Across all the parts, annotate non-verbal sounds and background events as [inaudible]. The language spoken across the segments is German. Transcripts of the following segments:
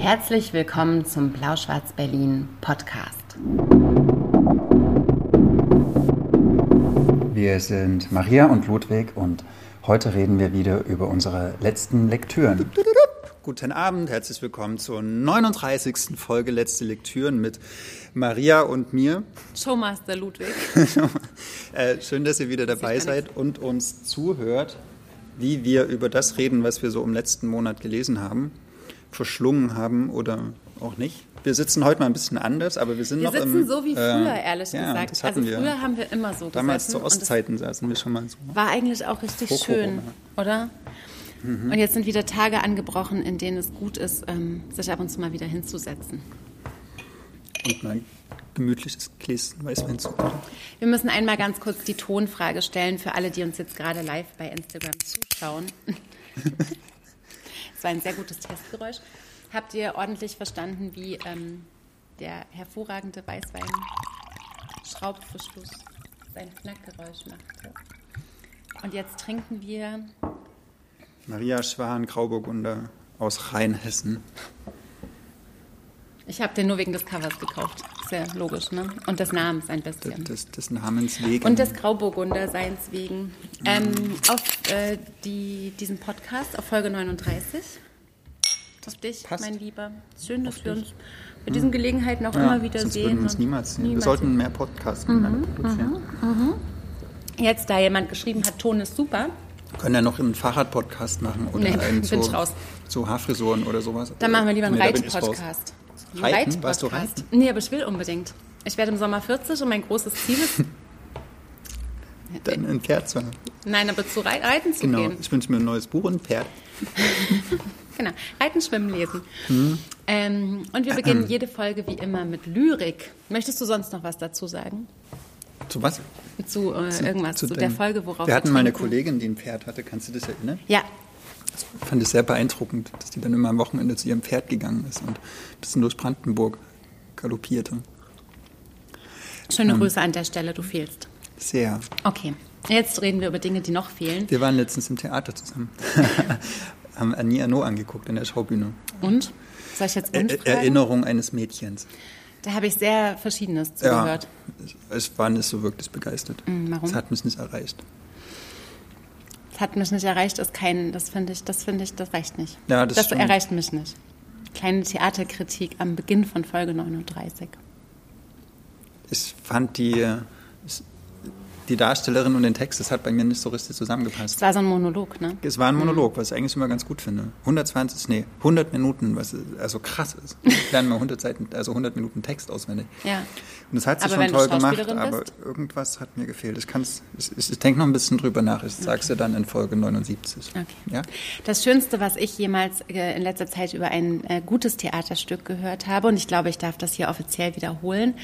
Herzlich willkommen zum Blau-Schwarz-Berlin Podcast. Wir sind Maria und Ludwig und heute reden wir wieder über unsere letzten Lektüren. Guten Abend, herzlich willkommen zur 39. Folge Letzte Lektüren mit Maria und mir. Showmaster Ludwig. [laughs] Äh, schön, dass ihr wieder dabei seid und uns zuhört, wie wir über das reden, was wir so im letzten Monat gelesen haben, verschlungen haben oder auch nicht. Wir sitzen heute mal ein bisschen anders, aber wir sind Wir noch im... sitzen so wie früher, äh, ehrlich ja, gesagt. Also wir. früher haben wir immer so Damals zu Ostzeiten saßen wir schon mal so. War eigentlich auch richtig schön, oder? Und jetzt sind wieder Tage angebrochen, in denen es gut ist, ähm, sich ab und zu mal wieder hinzusetzen. Und mal ein gemütliches Gläschen Weißwein zu Wir müssen einmal ganz kurz die Tonfrage stellen für alle, die uns jetzt gerade live bei Instagram zuschauen. [laughs] Das war ein sehr gutes Testgeräusch. Habt ihr ordentlich verstanden, wie ähm, der hervorragende Weißwein-Schraubverschluss sein Knackgeräusch machte? Und jetzt trinken wir Maria Schwan, Grauburgunder aus Rheinhessen. Ich habe den nur wegen des Covers gekauft. Sehr logisch, ne? Und des Namens ein bisschen. Des, des Namens wegen. Und des Grauburgunder-Seins wegen. Ähm, auf äh, die, diesen Podcast, auf Folge 39. Auf dich, Passt. mein Lieber. Schön, dass Auf wir dich. uns bei diesen Gelegenheiten auch Ja, immer wieder sonst sehen. würden wir uns niemals sehen. Wir niemals sollten mehr Podcasts miteinander produzieren. Jetzt, da jemand geschrieben hat, Ton ist super, Wir können ja noch einen Fahrrad-Podcast machen oder Nee, einen [laughs] bin so, Haarfrisuren oder sowas. dann machen wir lieber einen Nee. Reit-Podcast. Reiten? Warst du reiten? Nee, aber ich will unbedingt. Ich werde im Sommer 40 und mein großes Ziel ist, [laughs] Dann ein Pferd zu haben. nein, aber zu Rei- Reiten zu Genau. gehen. Ich wünsche mir ein neues Buch und ein Pferd. [laughs] Genau, Reiten, Schwimmen, Lesen. Mhm. Ähm, und wir beginnen jede Folge wie immer mit Lyrik. Möchtest du sonst noch was dazu sagen? Zu was? Zu äh, irgendwas, zu, der dem- Folge, worauf Wir hatten mal eine? Kollegin, die ein Pferd hatte. Kannst du dich erinnern? Ja, Ich fand es sehr beeindruckend, dass die dann immer am Wochenende zu ihrem Pferd gegangen ist und ein bisschen durch Brandenburg galoppierte. schöne Ähm. Grüße an der Stelle, du fehlst. Sehr. Okay, jetzt reden wir über Dinge, die noch fehlen. Wir waren letztens im Theater zusammen. [laughs] haben Annie Arnaud angeguckt in der Schaubühne. Und? Soll ich jetzt und Er? Erinnerung eines Mädchens. Da habe ich sehr Verschiedenes zugehört. Ja, ich war nicht so wirklich begeistert. Mm, warum? Es hat mich nicht erreicht. Das hat mich nicht erreicht, ist kein, das finde ich, das finde ich, das reicht nicht. Ja, das das stimmt. erreicht mich nicht. Kleine Theaterkritik am Beginn von Folge 39. Ich fand die, äh, die Darstellerin und den Text, das hat bei mir nicht so richtig zusammengepasst. Es war so ein Monolog, ne? Es war ein Monolog, was ich eigentlich immer ganz gut finde. 120, nee, 100 Minuten, was also krass ist. Ich lerne mal 100 Seiten, also 100 Minuten Text auswendig. Ja. Und das hat sie Aber schon toll gemacht, aber irgendwas hat mir gefehlt. Ich, kann's, ich, ich, ich denke noch ein bisschen drüber nach. Ich sag's dir dann in Folge 79. Okay. Ja? Das Schönste, was ich jemals äh, in letzter Zeit über ein äh, gutes Theaterstück gehört habe, und ich glaube, ich darf das hier offiziell wiederholen,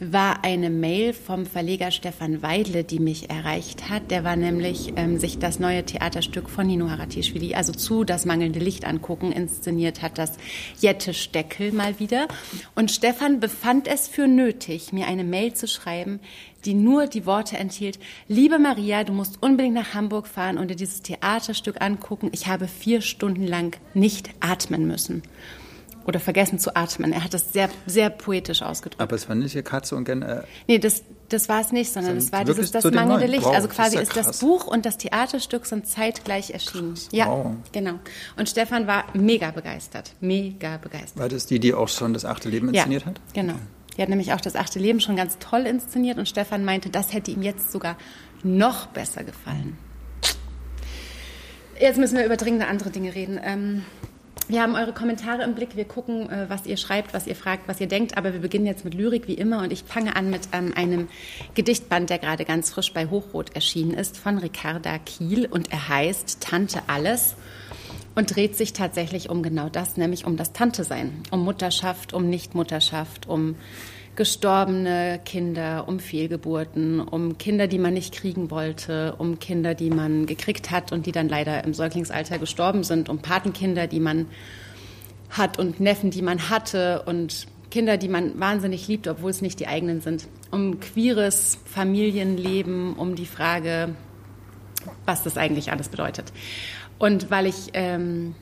war eine Mail vom Verleger Stefan Weidle, die mich erreicht hat. Der war nämlich ähm, sich das neue Theaterstück von Nino Haratischvili, also zu Das mangelnde Licht angucken, inszeniert hat das Jette Steckel mal wieder. Und Stefan befand es für nötig, mir eine Mail zu schreiben, die nur die Worte enthielt, liebe Maria, du musst unbedingt nach Hamburg fahren und dir dieses Theaterstück angucken. Ich habe vier Stunden lang nicht atmen müssen. Oder vergessen zu atmen. Er hat das sehr, sehr poetisch ausgedrückt. Aber es war nicht hier Katze und Gen äh, Nee, das, das war es nicht, sondern es war dieses Das mangelnde? Licht. Wow, also quasi ist ja ist, das krass. Buch und das Theaterstück sind zeitgleich erschienen. Ja, Wow. genau. Und Stefan war mega begeistert. Mega begeistert. war das die, die auch schon das achte Leben inszeniert hat? Genau. Die hat nämlich auch das achte Leben schon ganz toll inszeniert und Stefan meinte, das hätte ihm jetzt sogar noch besser gefallen. Jetzt müssen wir über dringende andere Dinge reden. Ähm, wir haben eure Kommentare im Blick. Wir gucken, äh, was ihr schreibt, was ihr fragt, was ihr denkt. Aber wir beginnen jetzt mit Lyrik wie immer. Und ich fange an mit ähm, einem Gedichtband, der gerade ganz frisch bei Hochrot erschienen ist, von Ricarda Kiel. Und er heißt Tante Alles und dreht sich tatsächlich um genau das, nämlich um das Tante-Sein, um Mutterschaft, um Nichtmutterschaft, um gestorbene Kinder, um Fehlgeburten, um Kinder, die man nicht kriegen wollte, um Kinder, die man gekriegt hat und die dann leider im Säuglingsalter gestorben sind, um Patenkinder, die man hat und Neffen, die man hatte und Kinder, die man wahnsinnig liebt, obwohl es nicht die eigenen sind, um queeres Familienleben, um die Frage, was das eigentlich alles bedeutet. Und weil ich ähm,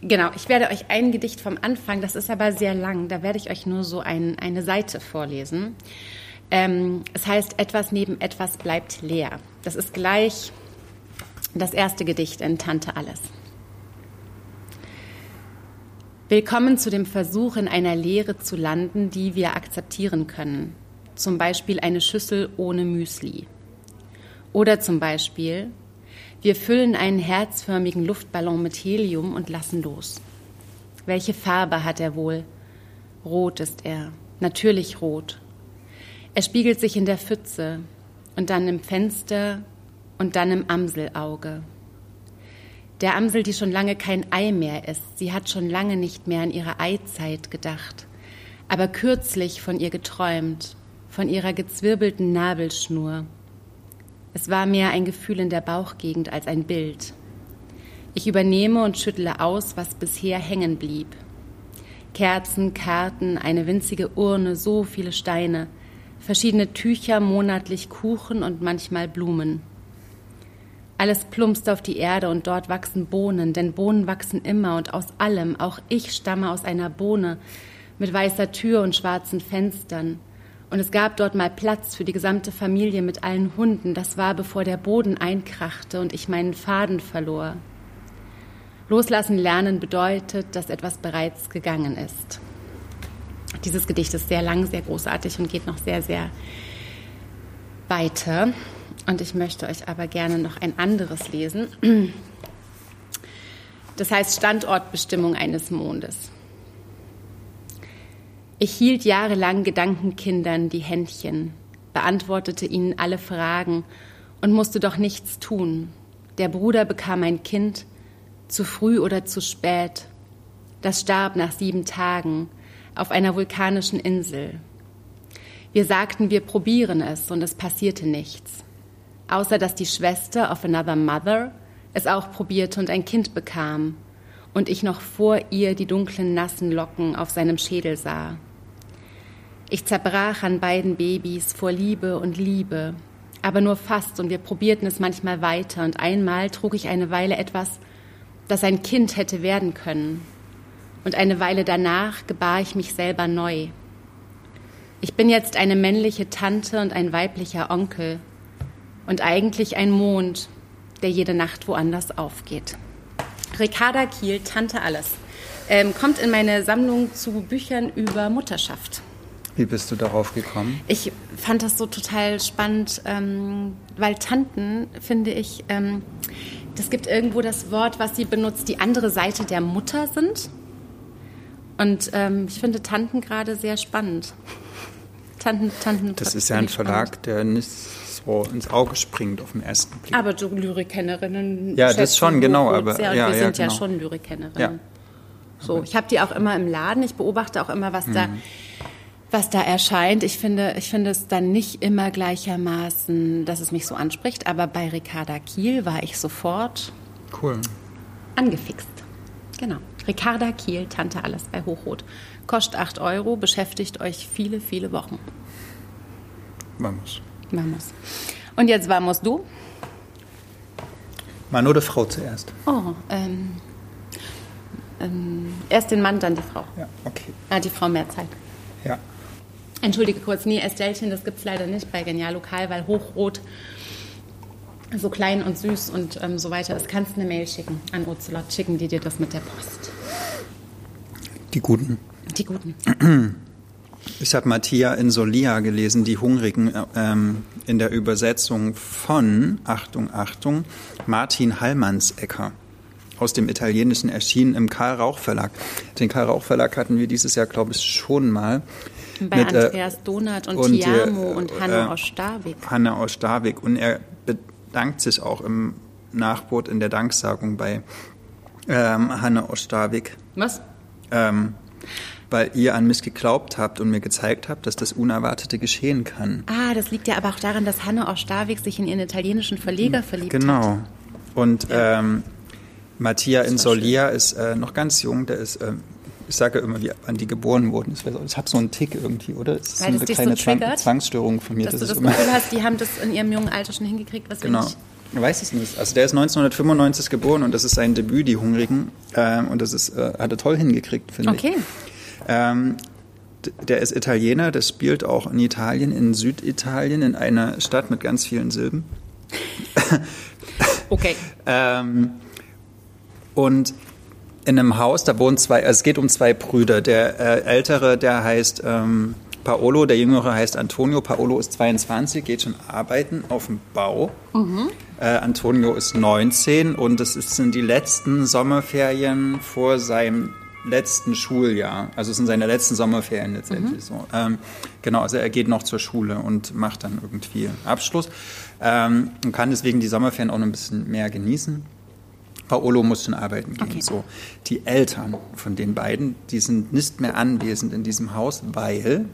Genau, ich werde euch ein Gedicht vom Anfang, das ist aber sehr lang, da werde ich euch nur so ein, eine Seite vorlesen. Ähm, es heißt, etwas neben etwas bleibt leer. Das ist gleich das erste Gedicht in Tante Alles. Willkommen zu dem Versuch, in einer Leere zu landen, die wir akzeptieren können. Zum Beispiel eine Schüssel ohne Müsli. Oder zum Beispiel, wir füllen einen herzförmigen Luftballon mit Helium und lassen los. Welche Farbe hat er wohl? Rot ist er, natürlich rot. Er spiegelt sich in der Pfütze und dann im Fenster und dann im Amselauge. Der Amsel, die schon lange kein Ei mehr ist, sie hat schon lange nicht mehr an ihre Eizeit gedacht, aber kürzlich von ihr geträumt, von ihrer gezwirbelten Nabelschnur. Es war mehr ein Gefühl in der Bauchgegend als ein Bild. Ich übernehme und schüttle aus, was bisher hängen blieb. Kerzen, Karten, eine winzige Urne, so viele Steine, verschiedene Tücher, monatlich Kuchen und manchmal Blumen. Alles plumpst auf die Erde und dort wachsen Bohnen, denn Bohnen wachsen immer und aus allem, auch ich stamme aus einer Bohne mit weißer Tür und schwarzen Fenstern. Und es gab dort mal Platz für die gesamte Familie mit allen Hunden. Das war, bevor der Boden einkrachte und ich meinen Faden verlor. Loslassen lernen bedeutet, dass etwas bereits gegangen ist. Dieses Gedicht ist sehr lang, sehr großartig und geht noch sehr, sehr weiter. Und ich möchte euch aber gerne noch ein anderes lesen. Das heißt Standortbestimmung eines Mondes. Ich hielt jahrelang Gedankenkindern die Händchen, beantwortete ihnen alle Fragen und musste doch nichts tun. Der Bruder bekam ein Kind, zu früh oder zu spät. Das starb nach sieben Tagen auf einer vulkanischen Insel. Wir sagten, wir probieren es und es passierte nichts. Außer dass die Schwester of Another Mother es auch probierte und ein Kind bekam und ich noch vor ihr die dunklen, nassen Locken auf seinem Schädel sah. Ich zerbrach an beiden Babys vor Liebe und Liebe, aber nur fast und wir probierten es manchmal weiter und einmal trug ich eine Weile etwas, das ein Kind hätte werden können und eine Weile danach gebar ich mich selber neu. Ich bin jetzt eine männliche Tante und ein weiblicher Onkel und eigentlich ein Mond, der jede Nacht woanders aufgeht. Ricarda Kiel, Tante Alles, ähm, kommt in meine Sammlung zu Büchern über Mutterschaft. Wie bist du darauf gekommen? Ich fand das so total spannend, ähm, weil Tanten, finde ich, ähm, das gibt irgendwo das Wort, was sie benutzt, die andere Seite der Mutter sind. Und ähm, ich finde Tanten gerade sehr spannend. Tanten, Tanten. Das ist ja ein Verlag, spannend. der nicht so ins Auge springt auf den ersten Blick. Aber so Lyrikkennerinnen. Ja, das schon, genau. Aber, sehr, ja, wir ja, sind genau. ja schon Lyrikkennerinnen. Ja. So, ich habe die auch immer im Laden. Ich beobachte auch immer, was mhm. da was da erscheint. Ich finde, ich finde es dann nicht immer gleichermaßen, dass es mich so anspricht, aber bei Ricarda Kiel war ich sofort cool. angefixt. Genau. Ricarda Kiel, Tante Alles bei Hochrot. Kostet 8 Euro, beschäftigt euch viele, viele Wochen. Vamos. Vamos. Und jetzt vamos du? Mann oder Frau zuerst? Oh, ähm, ähm, erst den Mann, dann die Frau. Ja, okay. Ah, die Frau mehr Zeit. Ja. Entschuldige kurz, nee, Estellchen, das gibt es leider nicht bei Genial Lokal, weil hochrot so klein und süß und ähm, so weiter ist. Kannst eine Mail schicken an Ocelot, schicken die dir das mit der Post. Die Guten. Die Guten. [clears throat] Ich habe Mattia in Solia gelesen, Die Hungrigen, ähm, in der Übersetzung von, Achtung, Achtung, Martin Hallmannsecker aus dem Italienischen erschienen im Karl Rauch Verlag. Den Karl Rauch Verlag hatten wir dieses Jahr, glaube ich, schon mal. Bei mit, äh, Andreas äh, Donat und, und Tiamo äh, und Hanne äh, aus Starvik. Hanne aus Starvik. Und er bedankt sich auch im Nachwort in der Danksagung bei ähm, Hanne aus Starvik. Was? Ähm, weil ihr an mich geglaubt habt und mir gezeigt habt, dass das Unerwartete geschehen kann. Ah, das liegt ja aber auch daran, dass Hanne aus Starvik sich in ihren italienischen Verleger verliebt genau. hat. Genau. Und ähm, Mattia in Solia ist äh, noch ganz jung, der ist, äh, ich sage immer, wie wann die geboren wurden. Ich habe so einen Tick irgendwie, oder? Das ist Weil eine kleine so Zwang, Zwangsstörung von mir. Dass das du das Gefühl hast, [laughs] die haben das in ihrem jungen Alter schon hingekriegt, was genau. wir nicht Ich weiß es nicht. Also der ist 1995 geboren und das ist sein Debüt, Die Hungrigen. Ähm, und das ist, äh, hat er toll hingekriegt, finde okay. ich. Ähm, der ist Italiener, der spielt auch in Italien, in Süditalien, in einer Stadt mit ganz vielen Silben. okay. [laughs] ähm, und in einem Haus, da wohnen zwei, also es geht um zwei Brüder. Der äh, ältere, der heißt ähm, Paolo, der jüngere heißt Antonio. Paolo ist 22, geht schon arbeiten auf dem Bau. Mhm. Äh, Antonio ist 19 und es sind die letzten Sommerferien vor seinem letzten Schuljahr. Also es sind seine letzten Sommerferien letztendlich mhm. so. Ähm, genau, also er geht noch zur Schule und macht dann irgendwie Abschluss ähm, und kann deswegen die Sommerferien auch noch ein bisschen mehr genießen. Paolo muss schon arbeiten gehen. Okay. So, die Eltern von den beiden, die sind nicht mehr anwesend in diesem Haus, weil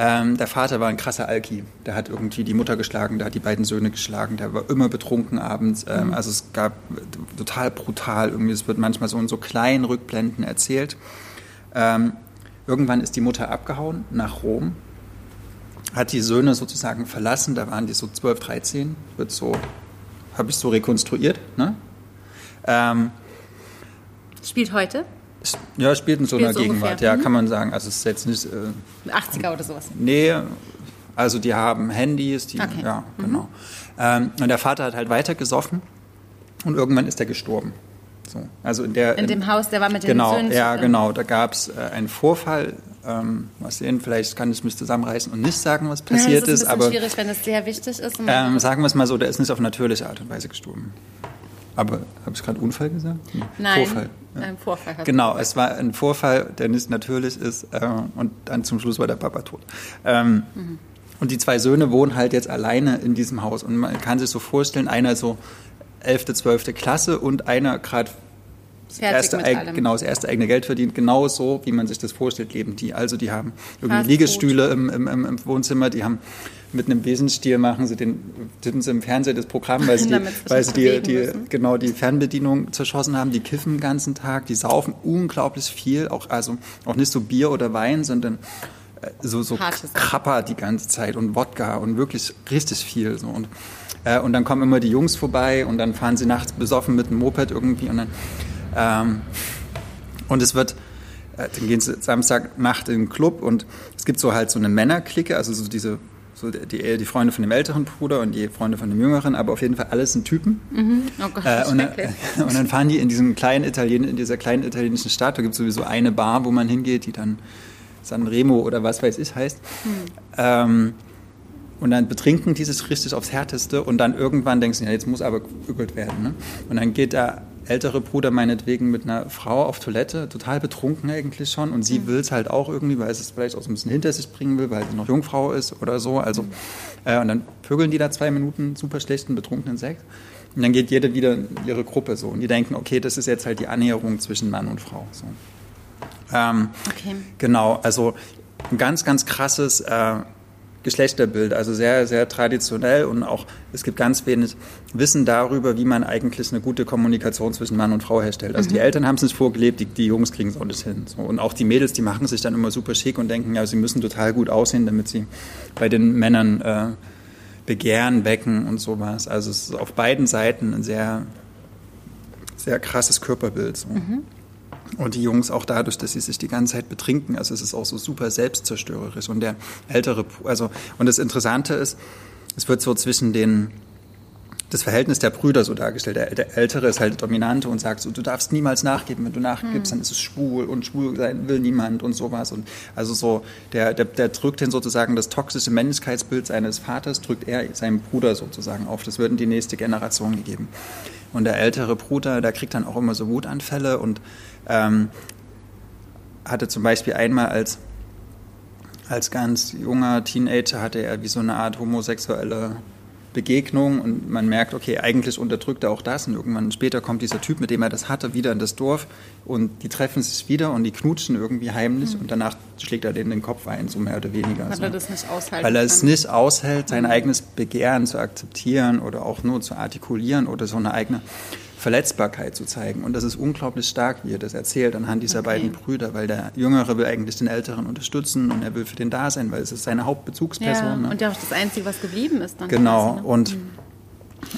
ähm, der Vater war ein krasser Alki. Der hat irgendwie die Mutter geschlagen, der hat die beiden Söhne geschlagen, der war immer betrunken abends. Ähm, mhm. Also es gab total brutal, irgendwie, es wird manchmal so in so kleinen Rückblenden erzählt. Ähm, irgendwann ist die Mutter abgehauen nach Rom, hat die Söhne sozusagen verlassen, da waren die so 12, 13, wird so, habe ich so rekonstruiert. Ne? Ähm, Spielt heute? Ja, spielt in so einer so Gegenwart, ungefähr. ja, mhm. kann man sagen. Also es ist jetzt nicht. Äh, 80er oder sowas. Nee, also die haben Handys, die, okay. ja, mhm. genau. Ähm, und der Vater hat halt weiter gesoffen und irgendwann ist er gestorben. So, also in, der, in dem Haus, der war mit den genau, Söhnen. Ja, genau. Da gab es äh, einen Vorfall. Ähm, was sehen, vielleicht kann ich mich zusammenreißen und nicht sagen, was passiert ja, das ist. ist aber schwierig, wenn es sehr wichtig ist. Ähm, sagen wir es mal so, der ist nicht auf natürliche Art und Weise gestorben. Aber habe ich gerade Unfall gesagt? Nein, Vorfall. Ja. Ein Vorfall. Genau, es war ein Vorfall, der nicht natürlich ist. Äh, und dann zum Schluss war der Papa tot. Ähm, mhm. Und die zwei Söhne wohnen halt jetzt alleine in diesem Haus. Und man kann sich so vorstellen, einer so 11., 12. Klasse und einer gerade das erste, genau, das erste eigene Geld verdient, genau so, wie man sich das vorstellt, leben die. Also die haben irgendwie Fast Liegestühle im, im, im, Wohnzimmer, die haben mit einem Besenstiel machen sie den, tippen sie im Fernsehen das Programm, weil sie, [laughs] die, weil sie die, die, genau die Fernbedienung zerschossen haben, die kiffen den ganzen Tag, die saufen unglaublich viel, auch, also auch nicht so Bier oder Wein, sondern äh, so, so Krapper die ganze Zeit und Wodka und wirklich richtig viel. So. Und, äh, und dann kommen immer die Jungs vorbei und dann fahren sie nachts besoffen mit dem Moped irgendwie und dann ähm, und es wird, äh, dann gehen sie Samstagnacht in den Club und es gibt so halt so eine Männerklicke, also so diese so die, die Freunde von dem älteren Bruder und die Freunde von dem jüngeren, aber auf jeden Fall alles sind Typen. Mhm. Oh Gott, äh, und, dann, [laughs] und, dann, fahren die in diesem kleinen Italien, in dieser kleinen italienischen Stadt, da gibt es sowieso eine Bar, wo man hingeht, die dann San Remo oder was weiß ich heißt. Mhm. Ähm, und dann betrinken die sich richtig aufs Härteste und dann irgendwann denkst du, ja, jetzt muss aber geügelt werden. Ne? Und dann geht da ältere Bruder meinetwegen mit einer Frau auf Toilette, total betrunken eigentlich schon. Und sie mhm. will es halt auch irgendwie, weil sie es vielleicht auch so ein bisschen hinter sich bringen will, weil sie noch Jungfrau ist oder so. Also, mhm. äh, und dann vögeln die da zwei Minuten super schlechten, betrunkenen Sex. Und dann geht jede wieder in ihre Gruppe so. Und die denken, okay, das ist jetzt halt die Annäherung zwischen Mann und Frau. So. Ähm, okay. Genau, also ein ganz, ganz krasses äh, Geschlechterbild, also sehr, sehr traditionell und auch es gibt ganz wenig Wissen darüber, wie man eigentlich eine gute Kommunikation zwischen Mann und Frau herstellt. Also mhm. die Eltern haben es nicht vorgelebt, die, die Jungs kriegen es auch nicht hin. So. Und auch die Mädels, die machen sich dann immer super schick und denken, ja, sie müssen total gut aussehen, damit sie bei den Männern äh, Begehren wecken und sowas. Also es ist auf beiden Seiten ein sehr, sehr krasses Körperbild. So. Mhm. Und die Jungs auch dadurch, dass sie sich die ganze Zeit betrinken. Also es ist auch so super selbstzerstörerisch. Und der ältere, also, und das Interessante ist, es wird so zwischen den, das Verhältnis der Brüder so dargestellt. Der, der Ältere ist halt der Dominante und sagt so, du darfst niemals nachgeben. Wenn du nachgibst, mhm. dann ist es schwul und schwul sein will niemand und sowas. Und also so, der, der, der drückt den sozusagen das toxische Männlichkeitsbild seines Vaters, drückt er seinem Bruder sozusagen auf. Das wird in die nächste Generation gegeben. Und der ältere Bruder, der kriegt dann auch immer so Wutanfälle und ähm, hatte zum Beispiel einmal als, als ganz junger Teenager hatte er wie so eine Art homosexuelle Begegnung und man merkt, okay, eigentlich unterdrückt er auch das und irgendwann später kommt dieser Typ, mit dem er das hatte, wieder in das Dorf und die treffen sich wieder und die knutschen irgendwie heimlich mhm. und danach schlägt er denen den Kopf ein, so mehr oder weniger. Weil so. er das nicht aushält. Weil er es nicht aushält, sein mhm. eigenes Begehren zu akzeptieren oder auch nur zu artikulieren oder so eine eigene Verletzbarkeit zu zeigen. Und das ist unglaublich stark, wie er das erzählt anhand dieser okay. beiden Brüder, weil der Jüngere will eigentlich den Älteren unterstützen und er will für den da sein, weil es ist seine Hauptbezugsperson. Ja, ne? Und ja auch das Einzige, was geblieben ist. Dann genau. Ne? Und mhm.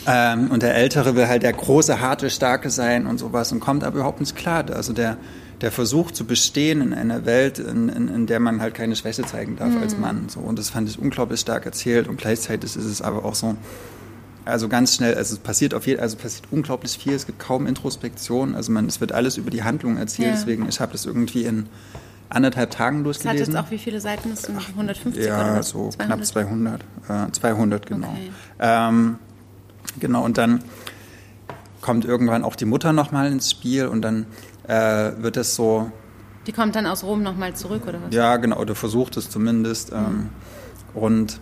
Ähm, und der Ältere will halt der große, harte, starke sein und sowas und kommt aber überhaupt nicht klar. Also der, der Versuch zu bestehen in einer Welt, in, in, in der man halt keine Schwäche zeigen darf mhm. als Mann. So. Und das fand ich unglaublich stark erzählt und gleichzeitig ist es aber auch so, also ganz schnell, also es passiert auf jeden, also passiert unglaublich viel, es gibt kaum Introspektion, also man, es wird alles über die Handlung erzählt, ja. deswegen, ich habe das irgendwie in anderthalb Tagen durchgelesen. Das hat jetzt auch wie viele Seiten? Das sind 150 ja, oder was? so 200? knapp 200. Äh, 200, genau. Okay. Ähm, genau, und dann kommt irgendwann auch die Mutter nochmal ins Spiel und dann äh, wird es so... Die kommt dann aus Rom nochmal zurück, oder was? Ja, genau, oder versucht es zumindest. Ähm, mhm. Und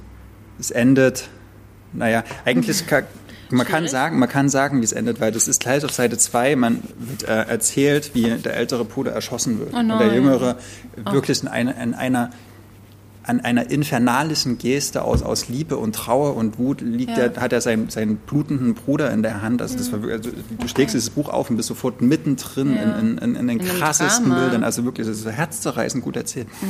es endet, naja, eigentlich kann, man kann sagen, man kann sagen, wie es endet, weil das ist gleich auf Seite 2, man wird äh, erzählt, wie der ältere Bruder erschossen wird. Oh und der jüngere oh. wirklich in, eine, in einer an einer infernalischen Geste aus, aus Liebe und Trauer und Wut liegt ja. er, hat er seinen, seinen blutenden Bruder in der Hand. Also, das war, also du schlägst dieses Buch auf und bist sofort mittendrin ja. in, in, in, den in krassesten Bildern. Also wirklich, das ist so herzzerreißend gut erzählt. Mhm.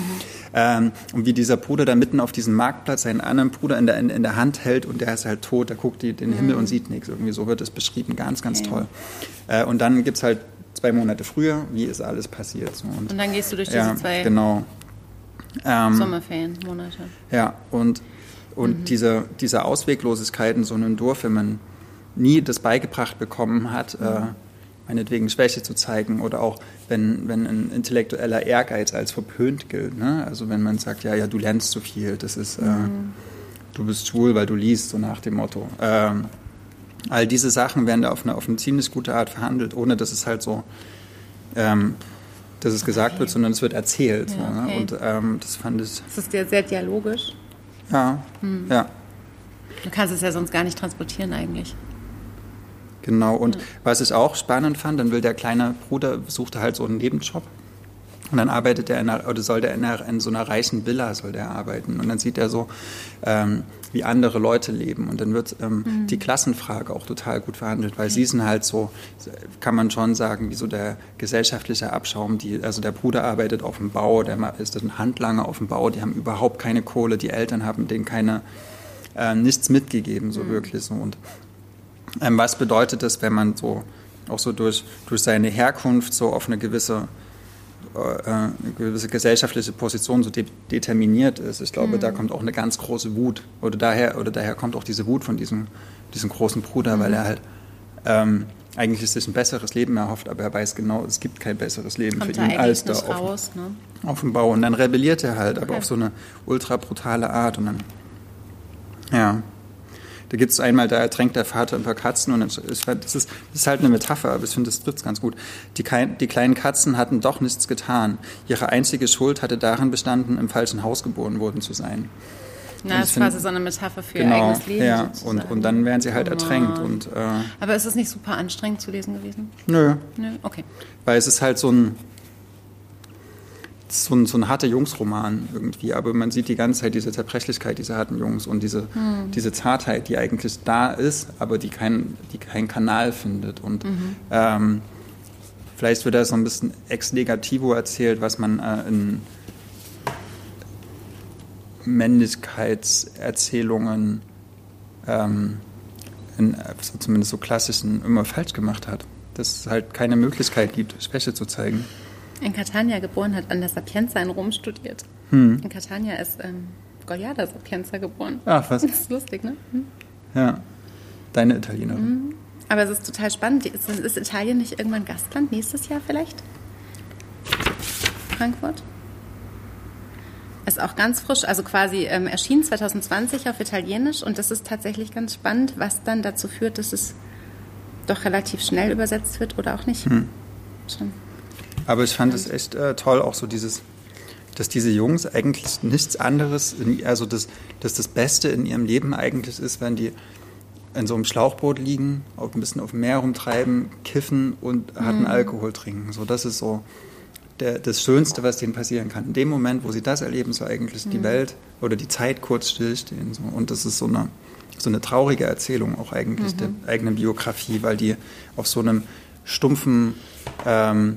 Ähm, und wie dieser Bruder da mitten auf diesem Marktplatz seinen anderen Bruder in der, in, in der Hand hält und der ist halt tot, der guckt die, den mhm. Himmel und sieht nichts. Irgendwie so wird es beschrieben. Ganz, ganz okay. toll. Äh, und dann gibt es halt zwei Monate früher, wie ist alles passiert. So. Und, und, dann gehst du durch diese ja, zwei genau. Ähm, Sommerferienmonate. Ja, und, und mhm. diese, diese Ausweglosigkeit in so einem Dorf, wenn man nie das beigebracht bekommen hat, mhm. äh, meinetwegen Schwäche zu zeigen oder auch wenn, wenn ein intellektueller Ehrgeiz als verpönt gilt. Ne? Also wenn man sagt, ja, ja, du lernst zu viel, das ist, äh, mhm. du bist schwul, weil du liest, so nach dem Motto. Ähm, all diese Sachen werden da auf eine, auf eine ziemlich gute Art verhandelt, ohne dass es halt so ähm, dass es gesagt okay. wird, sondern es wird erzählt. Ja, ne? Und ähm, das fand ich. Das ist ja sehr dialogisch. Ja, hm. ja. Du kannst es ja sonst gar nicht transportieren eigentlich. Genau, und ja. was ich auch spannend fand, dann will der kleine Bruder, suchte halt so einen Nebenjob und dann arbeitet er in einer, oder soll der in, einer, in so einer reichen Villa soll der arbeiten. Und dann sieht er so, ähm, wie andere Leute leben. Und dann wird ähm, mhm. die Klassenfrage auch total gut verhandelt, weil okay. sie sind halt so, kann man schon sagen, wie so der gesellschaftliche Abschaum. Die, also der Bruder arbeitet auf dem Bau, der ist ein Handlanger auf dem Bau, die haben überhaupt keine Kohle, die Eltern haben denen keine, äh, nichts mitgegeben, so mhm. wirklich. So. Und ähm, was bedeutet das, wenn man so auch so durch, durch seine Herkunft so auf eine gewisse eine gewisse gesellschaftliche Position so de determiniert ist. Ich glaube, mhm. da kommt auch eine ganz große Wut. Oder daher, oder daher kommt auch diese Wut von diesem, diesem großen Bruder, mhm. weil er halt ähm, eigentlich sich ein besseres Leben erhofft, aber er weiß genau, es gibt kein besseres Leben kommt für ihn als da auf, raus, ne? auf, dem Bau. Und dann rebelliert er halt, aber okay. auf so eine ultra brutale Art. Und dann, ja. Da gibt es einmal, da ertränkt der Vater ein paar Katzen und das ist, das ist, halt eine Metapher, aber ich finde, das trifft ganz gut. Die, die, kleinen Katzen hatten doch nichts getan. Ihre einzige Schuld hatte darin bestanden, im falschen Haus geboren worden zu sein. Na, das ist quasi so eine Metapher für genau, ihr eigenes Leben. Ja, und, und dann werden sie halt ertränkt. Und, äh, aber ist es nicht super anstrengend zu lesen gewesen? Nö. Nö, okay. Weil es ist halt so ein, so ein, so ein harter Jungsroman irgendwie, aber man sieht die ganze Zeit diese Zerbrechlichkeit dieser harten Jungs und diese, hm. diese Zartheit, die eigentlich da ist, aber die, kein, die keinen Kanal findet. Und mhm. ähm, vielleicht wird da so ein bisschen ex negativo erzählt, was man äh, in Männlichkeitserzählungen, ähm, in, also zumindest so klassischen, immer falsch gemacht hat. Dass es halt keine Möglichkeit gibt, Schwäche zu zeigen in Catania geboren, hat an der Sapienza in Rom studiert. Hm. In Catania ist ähm, Gogliada Sapienza geboren. Ach, was? Das ist lustig, ne? Hm. Ja, deine Italienerin. Mhm. Aber es ist total spannend. Ist, ist Italien nicht irgendwann Gastland nächstes Jahr vielleicht? Frankfurt? Ist auch ganz frisch, also quasi ähm, erschien 2020 auf Italienisch und das ist tatsächlich ganz spannend, was dann dazu führt, dass es doch relativ schnell übersetzt wird oder auch nicht. Hm. Schon. Aber ich fand es echt äh, toll, auch so dieses, dass diese Jungs eigentlich nichts anderes, in, also dass, dass das Beste in ihrem Leben eigentlich ist, wenn die in so einem Schlauchboot liegen, auch ein bisschen auf dem Meer rumtreiben, kiffen und harten mhm. Alkohol trinken. So, das ist so der, das Schönste, was denen passieren kann. In dem Moment, wo sie das erleben, so eigentlich mhm. die Welt oder die Zeit kurz stillstehen. So. Und das ist so eine, so eine traurige Erzählung auch eigentlich mhm. der eigenen Biografie, weil die auf so einem stumpfen ähm,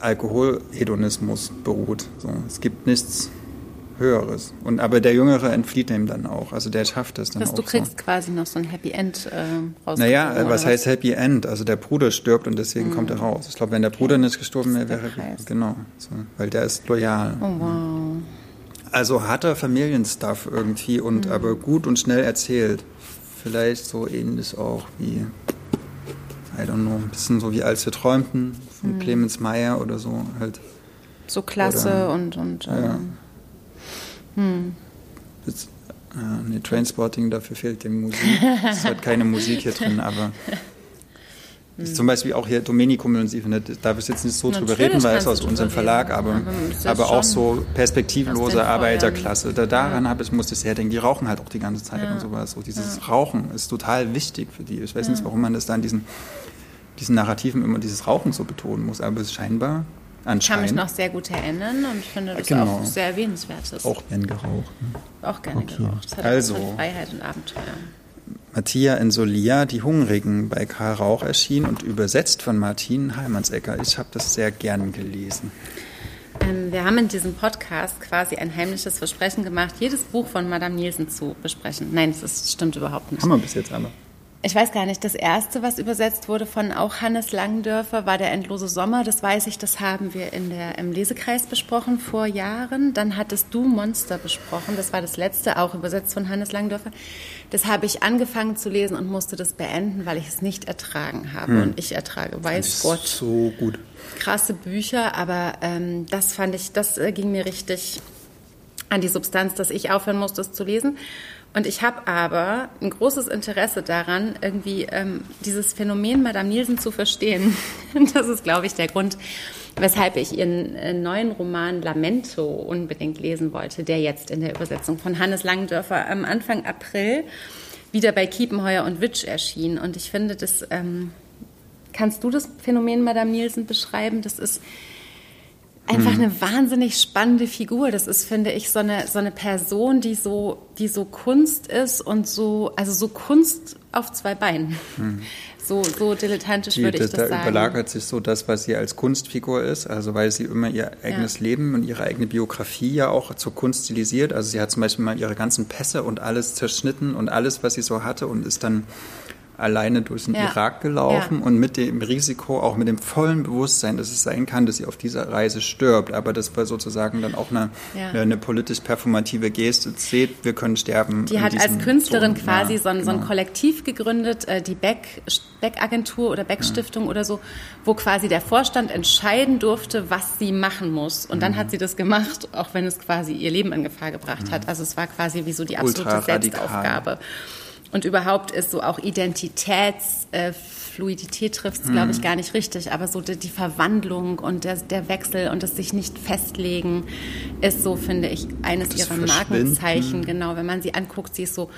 Alkoholhedonismus beruht. So, es gibt nichts Höheres. Und aber der Jüngere entflieht ihm dann auch. Also der schafft es dann Dass auch. du kriegst so. quasi noch so ein Happy End äh, raus. Naja, äh, was heißt Happy End? Also der Bruder stirbt und deswegen kommt er raus. Ich glaube, wenn der Bruder nicht gestorben wäre, Das wäre Preis. genau, so, weil der ist loyal. Oh wow. Also harter Familienstuff irgendwie und aber gut und schnell erzählt. Vielleicht so ähnlich auch wie, I don't know, ein bisschen so wie Als wir träumten von Clemens Meyer oder so halt. So klasse Oder- und, und Ja. ähm, Jetzt, äh, nee, Trainspotting, dafür fehlt die Musik. Es hat keine Musik hier drin, aber [laughs] ist zum Beispiel auch hier Domenico Mühlensief, ne, da darf ich jetzt nicht so drüber reden, weil es aus du unserem Verlag, reden, aber, aber ist auch so perspektivlose. Arbeiterklasse. Da, daran habe ich, musste ich sehr denken, die rauchen halt auch die ganze Zeit und sowas. So dieses Rauchen ist total wichtig für die. Ich weiß nicht, warum man das dann diesen, diesen Narrativen immer dieses Rauchen so betonen muss, aber es ist scheinbar Ich kann mich noch sehr gut erinnern und finde das Genau. auch sehr erwähnenswert. ist. auch gern geraucht. Ne? auch gerne Okay. geraucht. Das hat Also. von Freiheit und Abenteuer. Mattia in Solia, Die Hungrigen bei Karl Rauch erschien und übersetzt von Martin Heimansecker. Ich habe das sehr gern gelesen. Ähm, wir haben in diesem Podcast quasi ein heimliches Versprechen gemacht, jedes Buch von Madame Nielsen zu besprechen. Nein, das ist, stimmt überhaupt nicht. Haben wir bis jetzt aber. Ich weiß gar nicht, das erste, was übersetzt wurde von auch Hannes Langendörfer, war der endlose Sommer. Das weiß ich, das haben wir in der, im Lesekreis besprochen vor Jahren. Dann hattest du Monster besprochen. Das war das letzte, auch übersetzt von Hannes Langendörfer. Das habe ich angefangen zu lesen und musste das beenden, weil ich es nicht ertragen habe. Und ich ertrage, weiß Gott, So gut. krasse Bücher, aber ähm, das fand ich, das äh, ging mir richtig an die Substanz, dass ich aufhören musste, es zu lesen. Und ich habe aber ein großes Interesse daran, irgendwie ähm, dieses Phänomen Madame Nielsen zu verstehen. [laughs] das ist, glaube ich, der Grund, weshalb ich ihren äh, neuen Roman Lamento unbedingt lesen wollte, der jetzt in der Übersetzung von Hannes Langendörfer am Anfang April wieder bei Kiepenheuer und Witsch erschien. Und ich finde, das ähm, kannst du das Phänomen Madame Nielsen beschreiben? Das ist einfach eine wahnsinnig spannende Figur. Das ist, finde ich, so eine, so eine Person, die so, die so Kunst ist und so, also so Kunst auf zwei Beinen. [laughs] So, so dilettantisch Die, würde ich da, das da sagen. überlagert sich so das, was sie als Kunstfigur ist, also weil sie immer ihr eigenes Leben und ihre eigene Biografie ja auch zur Kunst stilisiert. Also sie hat zum Beispiel mal ihre ganzen Pässe und alles zerschnitten und alles, was sie so hatte und ist dann alleine durch den Ja. Irak gelaufen Ja. und mit dem Risiko, auch mit dem vollen Bewusstsein, dass es sein kann, dass sie auf dieser Reise stirbt. Aber das war sozusagen dann auch eine, Ja. eine, politisch performative Geste. Seht, wir können sterben. Die hat als Künstlerin so, quasi so, ein, so ein genau. Kollektiv gegründet, äh, die Beck, Beck-Agentur oder Beck-Stiftung oder so, wo quasi der Vorstand entscheiden durfte, was sie machen muss. Und dann Mhm. hat sie das gemacht, auch wenn es quasi ihr Leben in Gefahr gebracht hat. Also es war quasi wie so die absolute Mhm. Selbstaufgabe. Und überhaupt ist so auch Identitätsfluidität trifft es, glaube Mhm. ich, gar nicht richtig. Aber so die, die Verwandlung und der, der Wechsel und das sich nicht festlegen ist so, finde ich, eines Das ihrer. Markenzeichen. Genau, wenn man sie anguckt, sie ist so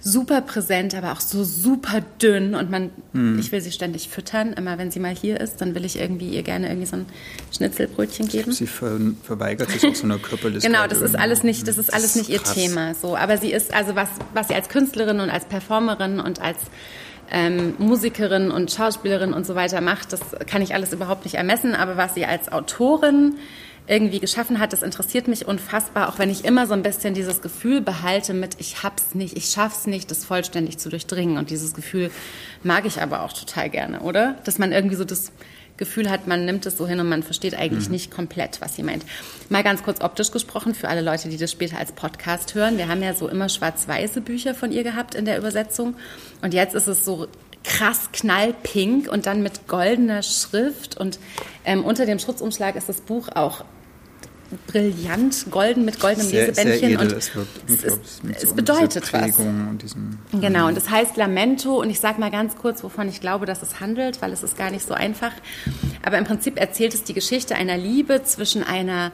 super präsent, aber auch so super dünn und man, Mhm. ich will sie ständig füttern. Immer wenn sie mal hier ist, dann will ich irgendwie ihr gerne irgendwie so ein Schnitzelbrötchen geben. Sie ver verweigert sich auch so einer Körperlichkeit. Genau, das ist alles nicht, das ist alles nicht ihr krass. Thema. So, aber sie ist also was, was sie als Künstlerin und als Performerin und als ähm, Musikerin und Schauspielerin und so weiter macht, das kann ich alles überhaupt nicht ermessen. Aber was sie als Autorin irgendwie geschaffen hat, das interessiert mich unfassbar, auch wenn ich immer so ein bisschen dieses Gefühl behalte mit, ich hab's nicht, ich schaff's nicht, das vollständig zu durchdringen. Und dieses Gefühl mag ich aber auch total gerne, oder? Dass man irgendwie so das Gefühl hat, man nimmt es so hin und man versteht eigentlich nicht komplett, was sie meint. Mal ganz kurz optisch gesprochen für alle Leute, die das später als Podcast hören. Wir haben ja so immer schwarz-weiße Bücher von ihr gehabt in der Übersetzung. Und jetzt ist es so krass knallpink und dann mit goldener Schrift. Und ähm, unter dem Schutzumschlag ist das Buch auch brillant, golden mit goldenem sehr, Lesebändchen. sehr edel. und es, wird es, ist, mit es bedeutet was. Und diesem, Genau, und das heißt Lamento und ich sage mal ganz kurz, wovon ich glaube, dass es handelt, weil es ist gar nicht so einfach. Aber im Prinzip erzählt es die Geschichte einer Liebe zwischen einer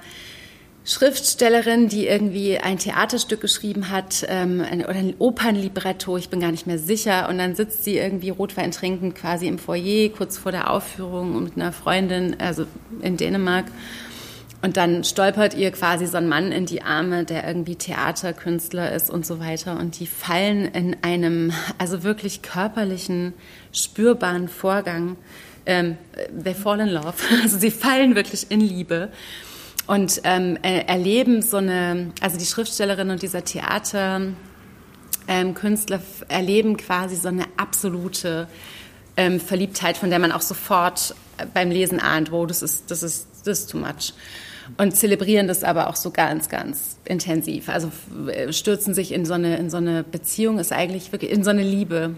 Schriftstellerin, die irgendwie ein Theaterstück geschrieben hat ähm, ein, oder ein Opernlibretto, ich bin gar nicht mehr sicher. Und dann sitzt sie irgendwie Rotwein trinkend quasi im Foyer kurz vor der Aufführung mit einer Freundin, also in Dänemark. Und dann stolpert ihr quasi so ein Mann in die Arme, der irgendwie Theaterkünstler ist und so weiter. Und die fallen in einem, also wirklich körperlichen, spürbaren Vorgang. Ähm, they fall in love. [laughs] Also sie fallen wirklich in Liebe. und ähm, erleben so eine, also die Schriftstellerin und dieser Theaterkünstler ähm, erleben quasi so eine absolute ähm, Verliebtheit, von der man auch sofort beim Lesen ahnt, wo das ist, das ist, das ist too much. Und zelebrieren das aber auch so ganz, ganz intensiv. Also äh, stürzen sich in so eine, in so eine Beziehung, ist eigentlich wirklich in so eine Liebe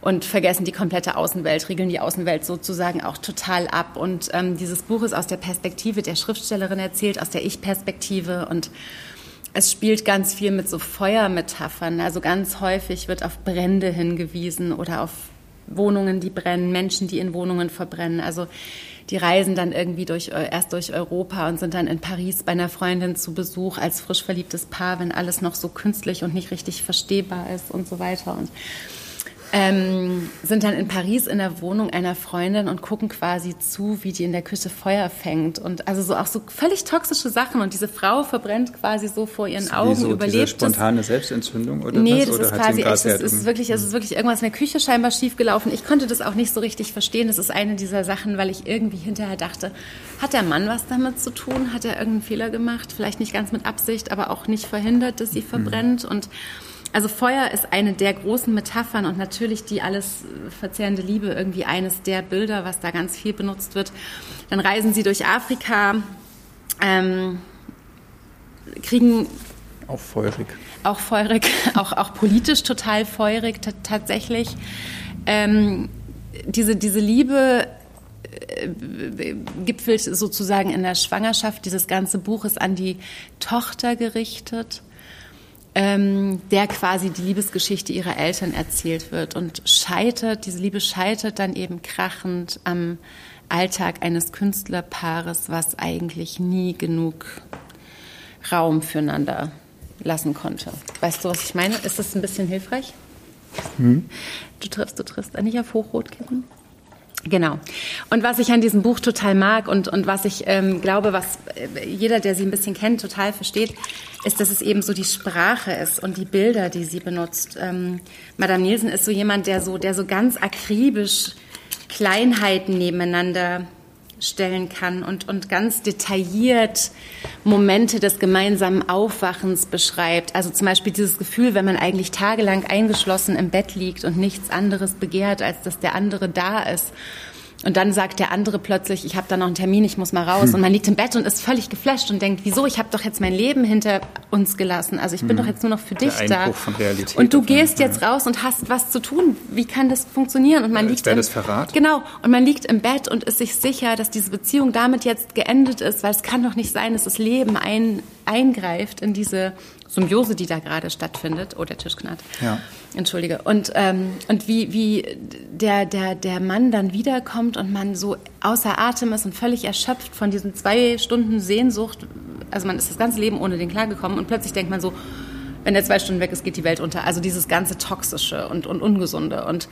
und vergessen die komplette Außenwelt, regeln die Außenwelt sozusagen auch total ab. Und ähm, dieses Buch ist aus der Perspektive der Schriftstellerin erzählt, aus der Ich-Perspektive und es spielt ganz viel mit so Feuermetaphern. Also ganz häufig wird auf Brände hingewiesen oder auf Wohnungen, die brennen, Menschen, die in Wohnungen verbrennen. Also die reisen dann irgendwie durch, erst durch Europa und sind dann in Paris bei einer Freundin zu Besuch als frisch verliebtes Paar, wenn alles noch so künstlich und nicht richtig verstehbar ist und so weiter. Und ähm, sind dann in Paris in der Wohnung einer Freundin und gucken quasi zu, wie die in der Küche Feuer fängt. Und also so auch so völlig toxische Sachen. Und diese Frau verbrennt quasi so vor ihren Augen, so überlebt diese spontane. Selbstentzündung oder nee, was? das oder ist quasi echt, es ist wirklich, es ist wirklich irgendwas in der Küche scheinbar schiefgelaufen. Ich konnte das auch nicht so richtig verstehen. Das ist eine dieser Sachen, weil ich irgendwie hinterher dachte, hat der Mann was damit zu tun? Hat er irgendeinen Fehler gemacht? Vielleicht nicht ganz mit Absicht, aber auch nicht verhindert, dass sie verbrennt. Mhm. Und also Feuer ist eine der großen Metaphern und natürlich die alles verzehrende Liebe irgendwie eines der Bilder, was da ganz viel benutzt wird. Dann reisen sie durch Afrika, ähm, kriegen auch feurig. Auch feurig, [laughs] auch, auch politisch total feurig tatsächlich. Ähm, diese, diese Liebe äh, gipfelt sozusagen in der Schwangerschaft. Dieses ganze Buch ist an die Tochter gerichtet ähm, der quasi die Liebesgeschichte ihrer Eltern erzählt wird und scheitert, diese Liebe scheitert dann eben krachend am Alltag eines Künstlerpaares, was eigentlich nie genug Raum füreinander lassen konnte. Weißt du, was ich meine? Ist das ein bisschen hilfreich? Hm. Du triffst, du triffst nicht auf Hochrot kippen? Genau. Und was ich an diesem Buch total mag und, und was ich ähm, glaube, was äh, jeder, der sie ein bisschen kennt, total versteht, ist, dass es eben so die Sprache ist und die Bilder, die sie benutzt. Ähm, Madame Nielsen ist so jemand, der so, der so ganz akribisch Kleinheiten nebeneinander stellen kann und, und ganz detailliert Momente des gemeinsamen Aufwachens beschreibt. Also zum Beispiel dieses Gefühl, wenn man eigentlich tagelang eingeschlossen im Bett liegt und nichts anderes begehrt, als dass der andere da ist und dann sagt der andere plötzlich, ich habe da noch einen Termin, ich muss mal raus. Hm. Und man liegt im Bett und ist völlig geflasht und denkt, wieso, ich habe doch jetzt mein Leben hinter uns gelassen. Also ich bin hm. doch jetzt nur noch für dich da. Von Realität und du gehst jetzt raus und hast was zu tun. Wie kann das funktionieren? Und man ja, liegt im, das Verrat? Genau. Und man liegt im Bett und ist sich sicher, dass diese Beziehung damit jetzt geendet ist, weil es kann doch nicht sein, dass das Leben ein, eingreift in diese Symbiose, die da gerade stattfindet. Oh, der Tisch knarrt. Ja. Entschuldige. Und, ähm, und wie, wie der, der, der Mann dann wiederkommt und man so außer Atem ist und völlig erschöpft von diesen zwei Stunden Sehnsucht. Also man ist das ganze Leben ohne den klargekommen und plötzlich denkt man so, wenn der zwei Stunden weg ist, geht die Welt unter. Also dieses ganze Toxische und, und Ungesunde. Und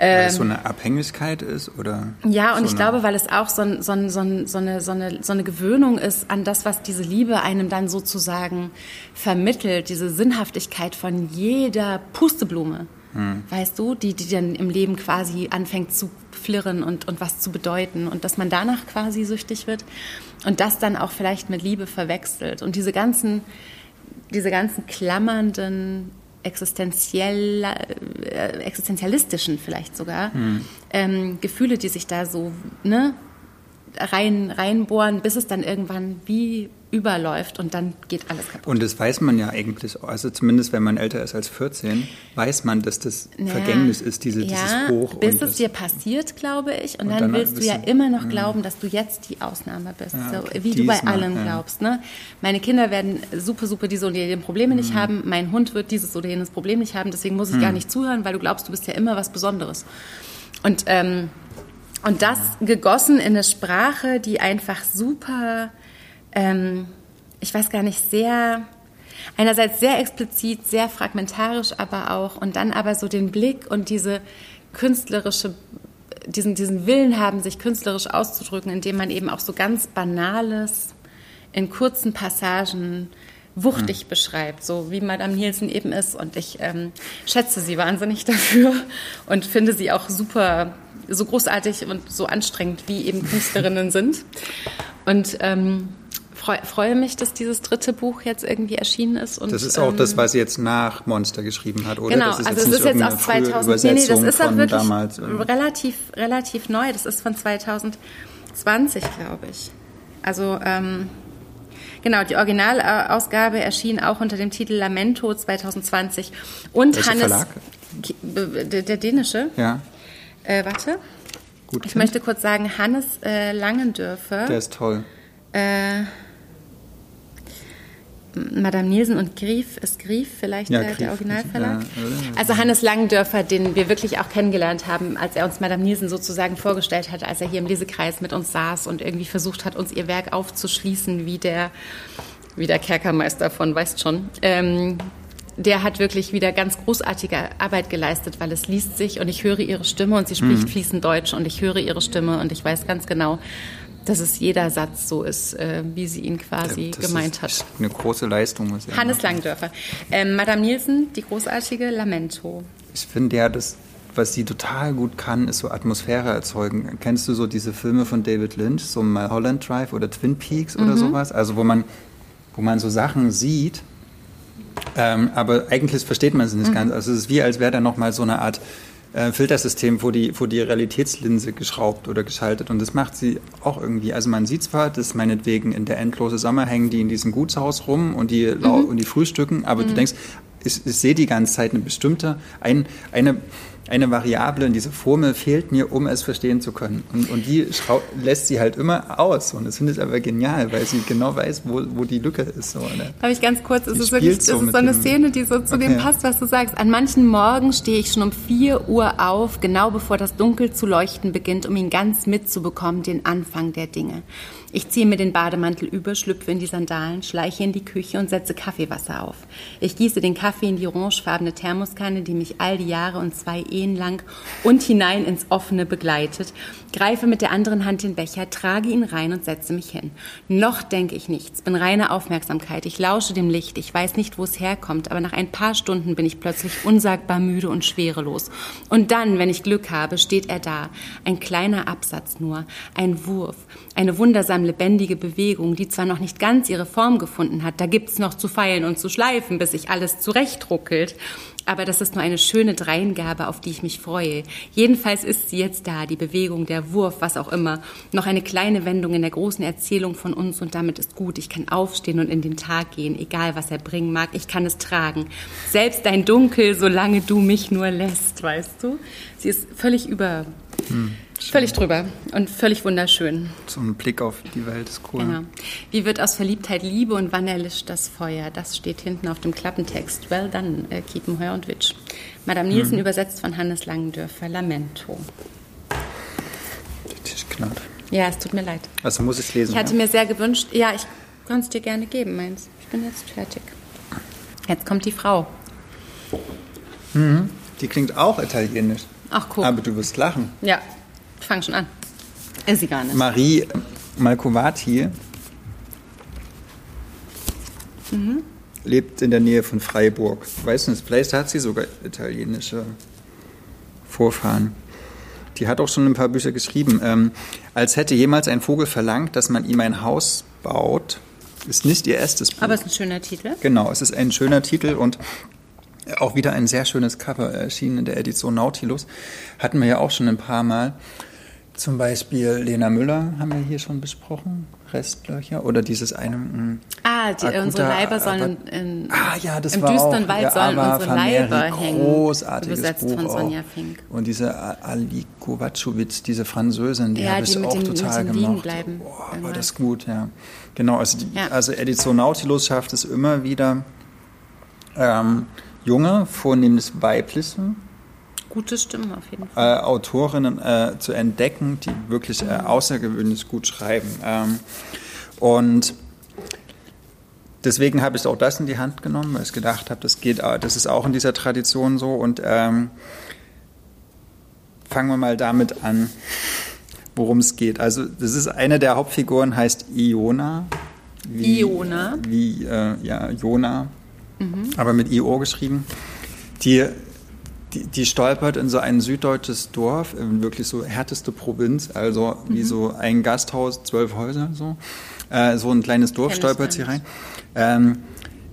weil es so ähm, eine Abhängigkeit ist oder? Ja, und so ich glaube, weil es auch so, ein, so, ein, so, ein, so, eine, so, eine, so eine Gewöhnung ist an das, was diese Liebe einem dann sozusagen vermittelt, diese Sinnhaftigkeit von jeder Pusteblume. Hm. Weißt du, die, die dann im Leben quasi anfängt zu flirren und, und was zu bedeuten und dass man danach quasi süchtig wird und das dann auch vielleicht mit Liebe verwechselt und diese ganzen, diese ganzen klammernden existenziell, äh, existenzialistischen vielleicht sogar hm. ähm, Gefühle, die sich da so ne, rein, reinbohren, bis es dann irgendwann wie überläuft und dann geht alles kaputt. Und das weiß man ja eigentlich, also zumindest wenn man älter ist als 14, weiß man, dass das naja, Vergängnis ist, diese, ja, dieses Hoch. Bis es dir passiert, glaube ich. Und, und dann, dann, willst du ja immer noch glauben, dass du jetzt die Ausnahme bist. Ja, okay, so, wie du bei allem ja. glaubst. Ne? Meine Kinder werden super, super diese oder jene Probleme mhm. nicht haben. Mein Hund wird dieses oder jenes Problem nicht haben. Deswegen muss ich mhm. gar nicht zuhören, weil du glaubst, du bist ja immer was Besonderes. Und ähm, und das gegossen in eine Sprache, die einfach super, ähm, ich weiß gar nicht, sehr, einerseits sehr explizit, sehr fragmentarisch aber auch und dann aber so den Blick und diese künstlerische, diesen, diesen Willen haben, sich künstlerisch auszudrücken, indem man eben auch so ganz Banales in kurzen Passagen wuchtig mhm. beschreibt, so wie Madame Nielsen eben ist. Und ich ähm, schätze sie wahnsinnig [laughs] dafür und finde sie auch super so großartig und so anstrengend, wie eben Künstlerinnen sind. Und, ähm, freue freu mich, dass dieses dritte Buch jetzt irgendwie erschienen ist. Und, das ist auch ähm, das, was sie jetzt nach Monster geschrieben hat, oder? Genau, also es ist jetzt aus 2000. Nee, nee, das ist auch wirklich damals, relativ, relativ neu. Das ist von 2020, glaube ich. Also, ähm, Genau, die Originalausgabe erschien auch unter dem Titel Lamento 2020. Und Welcher Hannes. Verlag? Der, der dänische? Ja. Äh, warte. Gut. Ich möchte kurz sagen, Hannes äh, Langendörfer. Der ist toll. Äh, Madame Nielsen und Grief, ist Grief vielleicht Ja, der, Grief, der Originalverlag? ja? Also Hannes Langendörfer, den wir wirklich auch kennengelernt haben, als er uns Madame Nielsen sozusagen vorgestellt hat, als er hier im Lesekreis mit uns saß und irgendwie versucht hat, uns ihr Werk aufzuschließen, wie der, wie der Kerkermeister von, weißt schon. Ähm, der hat wirklich wieder ganz großartige Arbeit geleistet, weil es liest sich und ich höre ihre Stimme und sie spricht fließend Deutsch und ich höre ihre Stimme und ich weiß ganz genau, dass es jeder Satz so ist, äh, wie sie ihn quasi Das gemeint ist hat. Eine große Leistung, muss ich Hannes sagen. Langdörfer. Ähm, Madame Nielsen, die großartige Lamento. Ich finde ja, das, was sie total gut kann, ist so Atmosphäre erzeugen. Kennst du so diese Filme von David Lynch, so Mulholland Drive oder Twin Peaks oder sowas? Also wo man, wo man so Sachen sieht, ähm, aber eigentlich versteht man es nicht ganz. Also es ist wie, als wäre da nochmal so eine Art äh, Filtersystem vor die, vor die Realitätslinse geschraubt oder geschaltet. Und das macht sie auch irgendwie. Also man sieht zwar, dass meinetwegen in der endlose Sommer hängen die in diesem Gutshaus rum und die, lau und die frühstücken, aber du denkst, ich, ich sehe die ganze Zeit eine bestimmte, ein, eine, eine Variable in dieser Formel fehlt mir, um es verstehen zu können. Und, und die lässt sie halt immer aus. Und das finde ich aber genial, weil sie genau weiß, wo, wo die Lücke ist. So, ne? Habe ich ganz kurz, es ist wirklich, so ist so eine dem- Szene, die so zu dem Okay. passt, was du sagst. An manchen Morgen stehe ich schon um 4 Uhr auf, genau bevor das Dunkel zu leuchten beginnt, um ihn ganz mitzubekommen, den Anfang der Dinge. Ich ziehe mir den Bademantel über, schlüpfe in die Sandalen, schleiche in die Küche und setze Kaffeewasser auf. Ich gieße den Kaffee in die orangefarbene Thermoskanne, die mich all die Jahre und zwei Ehen lang und hinein ins Offene begleitet, greife mit der anderen Hand den Becher, trage ihn rein und setze mich hin. Noch denke ich nichts, bin reine Aufmerksamkeit. Ich lausche dem Licht, ich weiß nicht, wo es herkommt, aber nach ein paar Stunden bin ich plötzlich unsagbar müde und schwerelos. Und dann, wenn ich Glück habe, steht er da. Ein kleiner Absatz nur, ein Wurf, eine wundersam lebendige Bewegung, die zwar noch nicht ganz ihre Form gefunden hat, da gibt's noch zu feilen und zu schleifen, bis sich alles zurechtruckelt. Aber das ist nur eine schöne Dreingabe, auf die ich mich freue. Jedenfalls ist sie jetzt da, die Bewegung, der Wurf, was auch immer. Noch eine kleine Wendung in der großen Erzählung von uns und damit ist gut. Ich kann aufstehen und in den Tag gehen, egal was er bringen mag. Ich kann es tragen. Selbst dein Dunkel, solange du mich nur lässt, weißt du? Sie ist völlig über, völlig drüber und völlig wunderschön. So ein Blick auf die Welt ist cool. Genau. Wie wird aus Verliebtheit Liebe und wann erlischt das Feuer? Das steht hinten auf dem Klappentext. Well done, äh, Kiepenheuer und Witsch. Madame Nielsen übersetzt von Hannes Langendörfer. Lamento. Der Tisch knarrt. Ja, es tut mir leid. Also muss ich es lesen. Ich hatte ja? mir sehr gewünscht, ja, ich kann es dir gerne geben, meins. Ich bin jetzt fertig. Jetzt kommt die Frau. Die klingt auch italienisch. Ach, guck. Aber du wirst lachen. Ja, ich fange schon an. Ist sie gar nicht. Marie Malcovati Mhm. lebt in der Nähe von Freiburg. Weiß nicht, vielleicht hat sie sogar italienische Vorfahren. Die hat auch schon ein paar Bücher geschrieben. Ähm, als hätte jemals ein Vogel verlangt, dass man ihm ein Haus baut, ist nicht ihr erstes Buch. Aber es ist ein schöner Titel. Genau, es ist ein schöner Titel und auch wieder ein sehr schönes Cover erschienen in der Edition Nautilus. Hatten wir ja auch schon ein paar Mal. Zum Beispiel Lena Müller haben wir hier schon besprochen, Restlöcher oder dieses eine. mh, Ah, die, Akuta- unsere Leiber sollen aber- in, Ah ja, das im war düsteren auch, Wald sollen unsere Leiber hängen. Großartiges Übersetzt Buch von auch. Sonja Fink. Und diese Ali Kovacevic, diese Französin, die Ja, habe ich mit auch mit total dem Liegen gemocht. bleiben Boah, war irgendwann. das gut, ja. Genau, also, die, Ja. also Edition Nautilus schafft es immer wieder, ähm, junge, vornehmlich weibliche Gute Stimme auf jeden Fall. äh, Autorinnen äh, zu entdecken, die wirklich äh, außergewöhnlich gut schreiben. Ähm, und deswegen habe ich auch das in die Hand genommen, weil ich gedacht habe, das geht, das ist auch in dieser Tradition so. Und ähm, fangen wir mal damit an, worum es geht. Also das ist eine der Hauptfiguren, heißt Iona. Wie, Iona. Wie äh, ja Jona, aber mit IO geschrieben. Die die, die, stolpert in so ein süddeutsches Dorf, wirklich so härteste Provinz, also mhm. wie so ein Gasthaus, zwölf Häuser, so. Äh, so ein kleines Dorf stolpert sie rein. Ähm,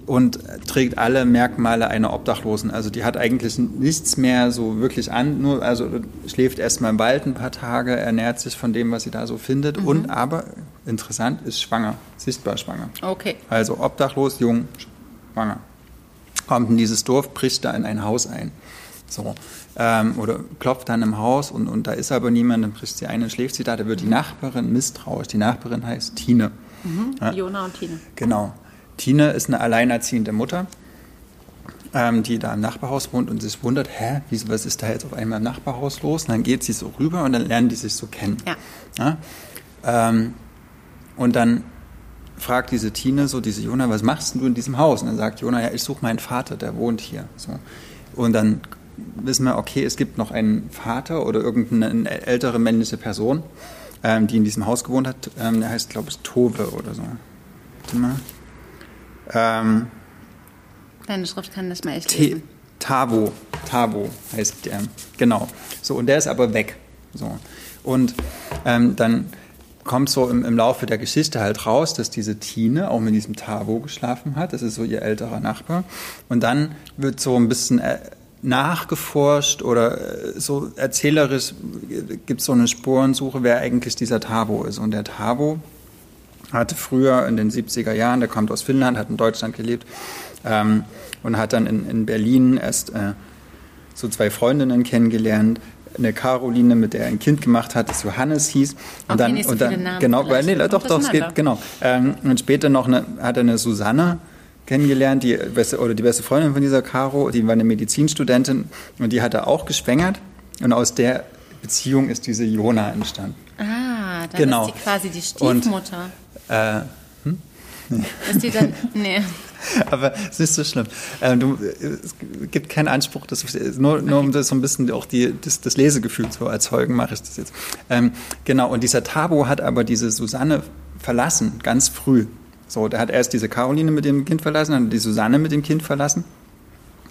und trägt alle Merkmale einer Obdachlosen. Also die hat eigentlich nichts mehr so wirklich an, nur also schläft erstmal im Wald ein paar Tage, ernährt sich von dem, was sie da so findet mhm. und aber interessant ist schwanger, sichtbar schwanger. Okay. Also obdachlos, jung, schwanger. Kommt in dieses Dorf, bricht da in ein Haus ein. So. Ähm, oder klopft dann im Haus und, und da ist aber niemand, dann bricht sie ein und schläft sie da. Da wird die Nachbarin misstrauisch. Die Nachbarin heißt Tine. Mhm. Ja? Jona und Tine. Genau. Tine ist eine alleinerziehende Mutter, ähm, die da im Nachbarhaus wohnt und sich wundert, hä, wie, was ist da jetzt auf einmal im Nachbarhaus los? Und dann geht sie so rüber und dann lernen die sich so kennen. Ja. ja? Ähm, und dann fragt diese Tine so, diese Jona, was machst du in diesem Haus? Und dann sagt Jona, ja, ich suche meinen Vater, der wohnt hier. So. Und dann wissen wir, okay, es gibt noch einen Vater oder irgendeine ältere männliche Person, ähm, die in diesem Haus gewohnt hat. Ähm, der heißt, glaube ich, Tove oder so. Warte mal. Ähm, Deine Schrift kann das mal echt lesen. Tavo, Tavo heißt der, genau. So, und der ist aber weg. So. Und ähm, dann kommt so im, im, Laufe der Geschichte halt raus, dass diese Tine auch mit diesem Tavo geschlafen hat. Das ist so ihr älterer Nachbar. Und dann wird so ein bisschen äh, nachgeforscht oder äh, so erzählerisch gibt es so eine Spurensuche, wer eigentlich dieser Tavo ist. Und der Tavo hatte früher in den 70er Jahren, der kommt aus Finnland, hat in Deutschland gelebt ähm, und hat dann in, in Berlin erst äh, so zwei Freundinnen kennengelernt. Eine Caroline, mit der er ein Kind gemacht hat, das Johannes hieß. Und dann, so und dann genau, weil, nee, doch, doch, es geht, genau. Ähm, und später noch eine, hat er eine Susanne kennengelernt, die beste, oder die beste Freundin von dieser Caro, die war eine Medizinstudentin und die hat er auch geschwängert. Und aus der Beziehung ist diese Jona entstanden. Ah, dann genau. ist die quasi die Stiefmutter. Und äh, hm? Ist die dann. [laughs] Nee. [laughs] Aber es ist so schlimm. Ähm, du, es gibt keinen Anspruch, das, nur, nur um das so ein bisschen auch die, das, das Lesegefühl zu erzeugen, mache ich das jetzt. Ähm, genau, und dieser Tabo hat aber diese Susanne verlassen, ganz früh. So, der hat erst diese Caroline mit dem Kind verlassen, dann die Susanne mit dem Kind verlassen.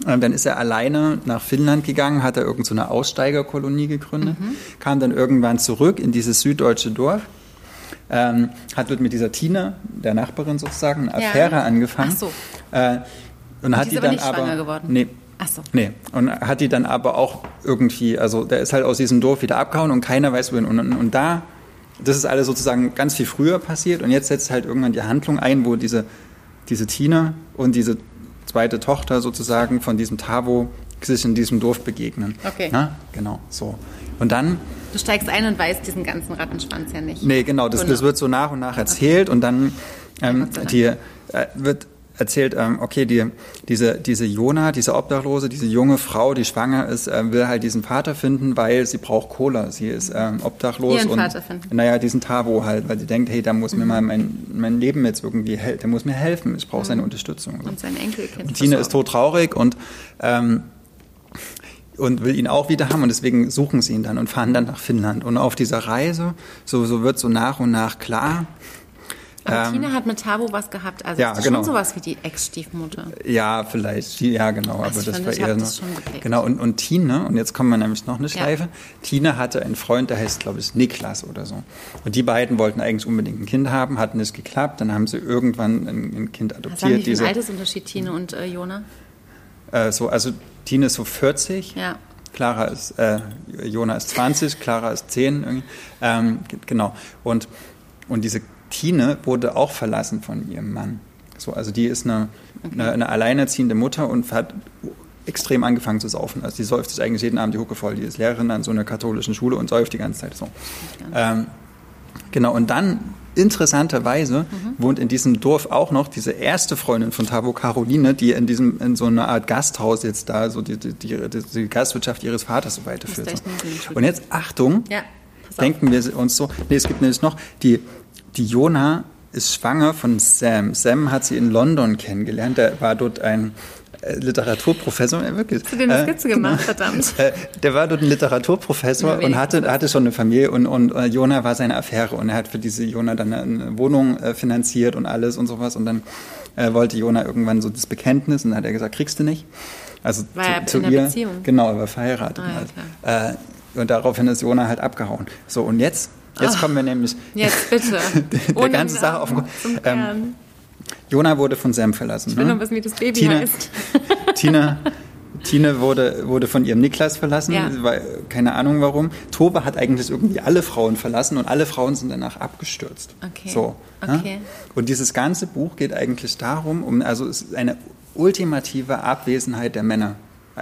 Ähm, dann ist er alleine nach Finnland gegangen, hat er irgendeine so Aussteigerkolonie gegründet, mhm. kam dann irgendwann zurück in dieses süddeutsche Dorf ähm, hat mit dieser Tina, der Nachbarin sozusagen, eine Affäre ja. angefangen. Ach so. Äh, und, und hat die, die dann aber, aber geworden. Nee, Ach so. Nee. Und hat die dann aber auch irgendwie, also der ist halt aus diesem Dorf wieder abgehauen und keiner weiß wohin. Und, und, und da, das ist alles sozusagen ganz viel früher passiert und jetzt setzt halt irgendwann die Handlung ein, wo diese, diese Tina und diese zweite Tochter sozusagen von diesem Tavo sich in diesem Dorf begegnen. Okay. Ja, genau, so. Und dann Du steigst ein und weißt diesen ganzen Rattenschwanz ja nicht. Nee, genau, das, das wird so nach und nach erzählt okay. und dann ähm, die, äh, wird erzählt, ähm, okay, die, diese, diese Jona, diese Obdachlose, diese junge Frau, die schwanger ist, äh, will halt diesen Vater finden, weil sie braucht Cola. Sie ist ähm, obdachlos Ihren und Vater finden. naja, diesen Tavo halt, weil sie denkt, hey, da muss mhm. mir mal mein, mein Leben jetzt irgendwie helfen, der muss mir helfen, ich brauche mhm. seine Unterstützung. Und sein Enkelkind. Und Tine ist todtraurig und ähm, und will ihn auch wieder haben und deswegen suchen sie ihn dann und fahren dann nach Finnland. Und auf dieser Reise, so, so wird so nach und nach klar. Aber ähm, Tina hat mit Tabo was gehabt, also ja, ist genau. schon sowas wie die Ex-Stiefmutter. Ja, vielleicht, ja genau, also aber das war eher noch. Genau, und, und Tina, und jetzt kommen wir nämlich noch eine Schleife, ja. Tina hatte einen Freund, der heißt, glaube ich, Niklas oder so. Und die beiden wollten eigentlich unbedingt ein Kind haben, hatten es geklappt, dann haben sie irgendwann ein, ein Kind adoptiert. Was haben die für ein Altersunterschied, Tine und äh, Jona? Äh, so, also Tine ist so 40. Ja. Clara ist, äh, Jona ist 20, [laughs] Clara ist 10. Ähm, genau. Und, und diese Tine wurde auch verlassen von ihrem Mann. So, also die ist eine, okay. eine, eine, alleinerziehende Mutter und hat extrem angefangen zu saufen. Also die säuft sich eigentlich jeden Abend die Hucke voll. Die ist Lehrerin an so einer katholischen Schule und säuft die ganze Zeit so. Ähm, genau, und dann interessanterweise mhm. wohnt in diesem Dorf auch noch diese erste Freundin von Tavo, Caroline, die in diesem in so einer Art Gasthaus jetzt da so die, die, die, die Gastwirtschaft ihres Vaters so weiterführt. Und jetzt Achtung, ja, denken wir uns so, nee, es gibt nämlich noch die die Jona ist schwanger von Sam. Sam hat sie in London kennengelernt. Der war dort ein Literaturprofessor, ja, wirklich. Hast du den eine Skizze äh, gemacht, verdammt? [laughs] Äh, der war dort ein Literaturprofessor und hatte, hatte schon eine Familie und, und äh, Jona war seine Affäre und er hat für diese Jona dann eine Wohnung äh, finanziert und alles und sowas und dann äh, wollte Jona irgendwann so das Bekenntnis und dann hat er gesagt, kriegst du nicht. Also War er zu, in zu einer ihr, Beziehung? genau, er war verheiratet. Ah, ja, äh, und daraufhin ist Jona halt abgehauen. So, und jetzt, jetzt kommen wir nämlich Jetzt bitte. [laughs] der Ohne ganzen Sache auf den zum Ähm, Kern. Jona wurde von Sam verlassen. Ich will ne? nur wissen, wie das Baby Tina, heißt. [laughs] Tina, Tine wurde, wurde von ihrem Niklas verlassen, Ja. weil, keine Ahnung warum. Tove hat eigentlich irgendwie alle Frauen verlassen und alle Frauen sind danach abgestürzt. Okay. So, ne? Okay. Und dieses ganze Buch geht eigentlich darum, um, also es ist eine ultimative Abwesenheit der Männer.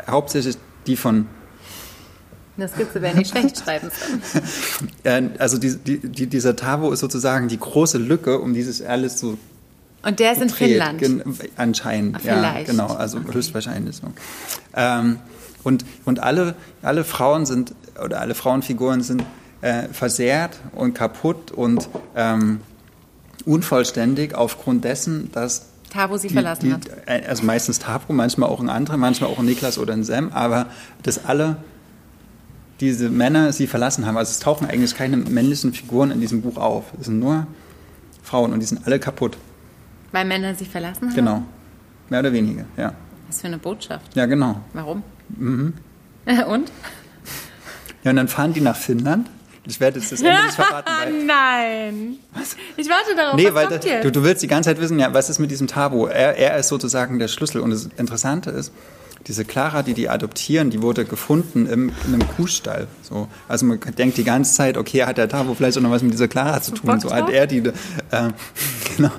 Hauptsächlich die von Eine Skizze wäre nicht schlecht, schreiben sollen. [laughs] äh, also die, die, die, dieser Tavo ist sozusagen die große Lücke, um dieses alles zu Und der ist in. Finnland. Anscheinend, Ah, ja, genau, also Okay. höchstwahrscheinlich so. Ähm, und und alle, alle Frauen sind, oder alle Frauenfiguren sind äh, versehrt und kaputt und ähm, unvollständig aufgrund dessen, dass Tabo sie die, verlassen die, hat. äh, Also meistens Tabo, manchmal auch ein anderer, manchmal auch ein Niklas oder ein Sam, aber dass alle diese Männer sie verlassen haben. Also es tauchen eigentlich keine männlichen Figuren in diesem Buch auf. Es sind nur Frauen und die sind alle kaputt. Weil Männer sie verlassen haben? Genau. Mehr oder weniger, ja. Was für eine Botschaft. Ja, genau. Warum? Mhm. [laughs] Und? Ja, und dann fahren die nach Finnland. Ich werde jetzt das Ende nicht verraten, [laughs] weil. Nein. Ich warte darauf. Nee, was weil kommt da, jetzt? du, du willst die ganze Zeit wissen, ja, was ist mit diesem Tabo? Er, er ist sozusagen der Schlüssel. Und das Interessante ist, diese Clara, die die adoptieren, die wurde gefunden im, in einem Kuhstall. So. Also man denkt die ganze Zeit, okay, hat der Tabo vielleicht auch noch was mit dieser Clara zu tun? So hat er die. Äh, [laughs] genau.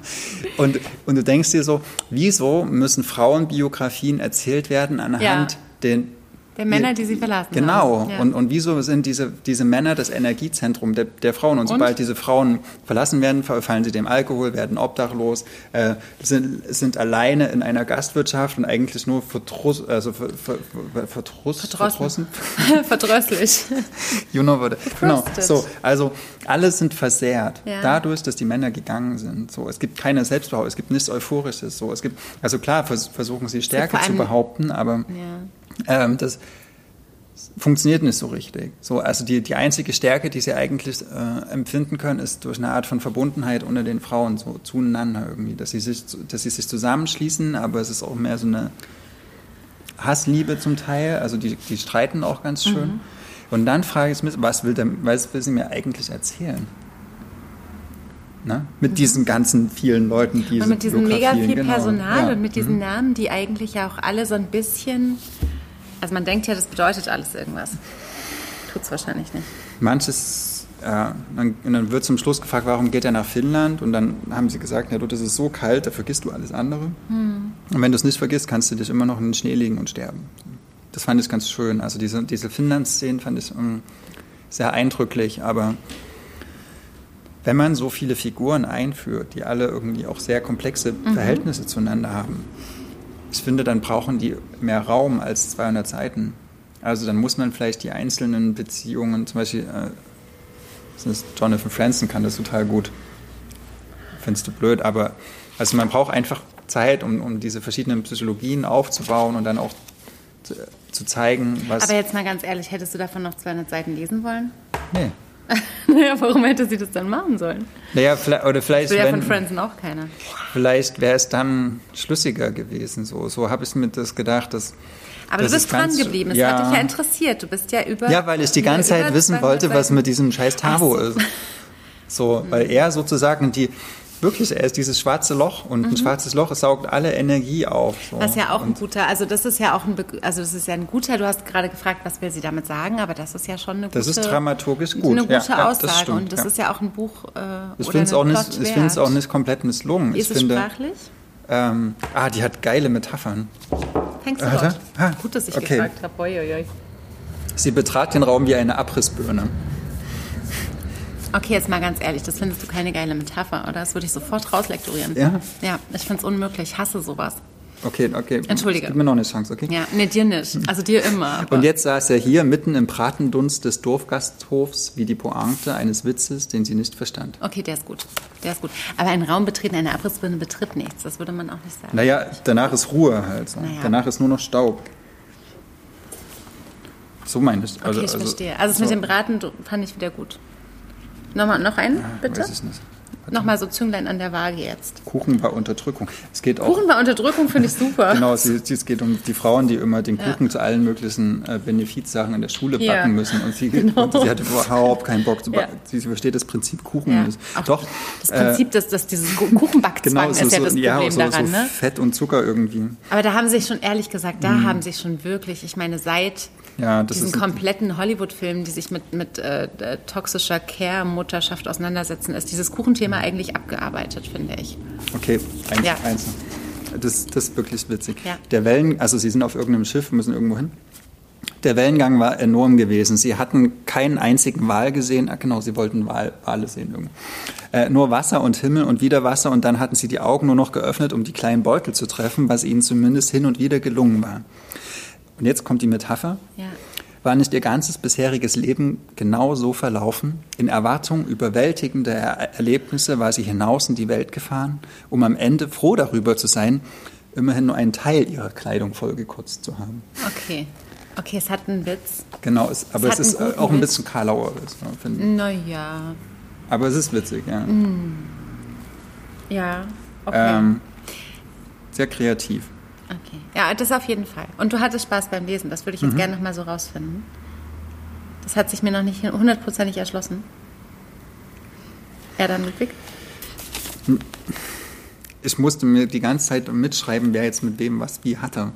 Und, und du denkst dir so, wieso müssen Frauenbiografien erzählt werden anhand Ja. den Der Männer, die sie verlassen Genau. Ja. Und, und wieso sind diese, diese Männer das Energiezentrum der, der Frauen? Und sobald diese Frauen verlassen werden, verfallen sie dem Alkohol, werden obdachlos, äh, sind, sind alleine in einer Gastwirtschaft und eigentlich nur verdruss, also ver, ver, ver, verdruss, Verdrossen. verdrossen. [laughs] Verdrösslich. You know what? Genau. So, also alle sind versehrt Ja. dadurch, dass die Männer gegangen sind. So, es gibt keine Selbstbehauptung, es gibt nichts Euphorisches. So, es gibt, also klar vers versuchen sie Stärke zu behaupten, aber Ja. Ähm, das funktioniert nicht so richtig. So, also die, die einzige Stärke, die sie eigentlich äh, empfinden können, ist durch eine Art von Verbundenheit unter den Frauen, so zueinander irgendwie, dass sie sich, dass sie sich zusammenschließen, aber es ist auch mehr so eine Hassliebe zum Teil, also die, die streiten auch ganz schön. Mhm. Und dann frage ich mich, was will, der, was will sie mir eigentlich erzählen? Ne? Mit diesen ganzen vielen Leuten, die Mhm. Und mit diesem mega viel genau. Personal Ja. und mit diesen Namen, die eigentlich ja auch alle so ein bisschen. Also man denkt ja, das bedeutet alles irgendwas. Tut's wahrscheinlich nicht. Manches, ja, dann, und dann wird zum Schluss gefragt, warum geht er nach Finnland? Und dann haben sie gesagt, ja du, das ist so kalt, da vergisst du alles andere. Und wenn du es nicht vergisst, kannst du dich immer noch in den Schnee legen und sterben. Das fand ich ganz schön. Also diese, diese Finnland-Szenen fand ich ähm, sehr eindrücklich, aber wenn man so viele Figuren einführt, die alle irgendwie auch sehr komplexe Verhältnisse zueinander haben, ich finde, dann brauchen die mehr Raum als 200 Seiten. Also dann muss man vielleicht die einzelnen Beziehungen, zum Beispiel äh, Jonathan Franzen kann das total gut. Findest du blöd, aber also man braucht einfach Zeit, um, um diese verschiedenen Psychologien aufzubauen und dann auch zu, zu zeigen, was. Aber jetzt mal ganz ehrlich, hättest du davon noch 200 Seiten lesen wollen? nee. [laughs] naja, warum hätte sie das dann machen sollen? Naja, vielleicht, oder vielleicht, So ja von Franzen auch keiner. vielleicht wäre es dann schlüssiger gewesen. So, so habe ich mir das gedacht, dass. Aber dass du bist dran geblieben. Es ja, hat dich ja interessiert. Du bist ja über. Ja, weil ich die ganze Zeit wissen 200 wollte, was mit diesem scheiß Tabo so. ist. So, weil er sozusagen die, wirklich, er ist dieses schwarze Loch und ein schwarzes Loch, es saugt alle Energie auf. So. Mhm. Was ja auch ein und guter, also das ist ja auch ein, also das ist ja ein guter, du hast gerade gefragt, was will sie damit sagen, aber das ist ja schon eine gute, Das ist dramaturgisch gut. eine gute Ja, ja, das Aussage stimmt, und das ja. ist ja auch ein Buch äh, Ich finde es auch, nicht, ich find's wert. auch nicht komplett misslungen. Ist ich es finde, sprachlich? ähm, ah, die hat geile Metaphern. Thanks a Warte. lot. Ah, Gut, dass ich okay. gefragt habe. Sie betrat den Raum wie eine Abrissbirne. Okay, jetzt mal ganz ehrlich, das findest du keine geile Metapher, oder? Das würde ich sofort rauslektorieren. Ja? Ja, ich finde es unmöglich. Ich hasse sowas. Okay, okay. Entschuldige. Gib mir noch eine Chance, okay? Ja, nee, dir nicht. Also dir immer. aber- Und jetzt saß er hier mitten im Bratendunst des Dorfgasthofs wie die Pointe eines Witzes, den sie nicht verstand. Okay, der ist gut. Der ist gut. Aber ein Raum betreten, eine Abrissbirne betritt nichts. Das würde man auch nicht sagen. Naja, danach ist Ruhe halt. So. Naja. Danach ist nur noch Staub. So meine ich. Okay, ich verstehe. Also das mit dem Braten fand ich wieder gut. Nochmal, noch einen, bitte? Weiß ich nicht. Nochmal so Zünglein an der Waage jetzt. Kuchen war Unterdrückung. Es geht auch. Kuchen war Unterdrückung, finde ich super. Genau, es, es, geht um die Frauen, die immer den Kuchen ja. zu allen möglichen äh, Benefizsachen in der Schule backen ja. müssen. Und sie, [laughs] genau. und sie hatte überhaupt keinen Bock zu backen. Ja. Sie versteht das Prinzip Kuchen ja. Doch. Das Prinzip, äh, dass, dass dieses Kuchenbackzwang genau, so, ist ja das Problem ja, so, daran. So ne? Fett und Zucker irgendwie. Aber da haben sich schon, ehrlich gesagt, da mhm. haben sich schon wirklich, ich meine, seit ja, diesen kompletten Hollywood-Filmen, die sich mit, mit äh, toxischer Care-Mutterschaft auseinandersetzen, ist dieses Kuchenthema eigentlich abgearbeitet, finde ich. Okay, eins, ja. eins. Das, das ist wirklich witzig. Ja. Der Wellen, also Sie sind auf irgendeinem Schiff, müssen irgendwo hin. Der Wellengang war enorm gewesen. Sie hatten keinen einzigen Wal gesehen. Ah, genau, Sie wollten Wal, Wale sehen. Irgendwo. Äh, nur Wasser und Himmel und wieder Wasser. Und dann hatten Sie die Augen nur noch geöffnet, um die kleinen Beutel zu treffen, was Ihnen zumindest hin und wieder gelungen war. Und jetzt kommt die Metapher. Ja. War nicht ihr ganzes bisheriges Leben genau so verlaufen? In Erwartung überwältigender Erlebnisse war sie hinaus in die Welt gefahren, um am Ende froh darüber zu sein, immerhin nur einen Teil ihrer Kleidung vollgekotzt zu haben. Okay. Okay, es hat einen Witz. Genau, es, aber es, es ist auch ein bisschen Karlauer finde ich. Naja. Aber es ist witzig, ja. Mm. Ja, okay. Ähm, sehr kreativ. Okay. Ja, das auf jeden Fall. Und du hattest Spaß beim Lesen. Das würde ich jetzt mhm. gerne nochmal so rausfinden. Das hat sich mir noch nicht hundertprozentig erschlossen. Ja, dann Ludwig? Ich musste mir die ganze Zeit mitschreiben, wer jetzt mit wem was wie hatte.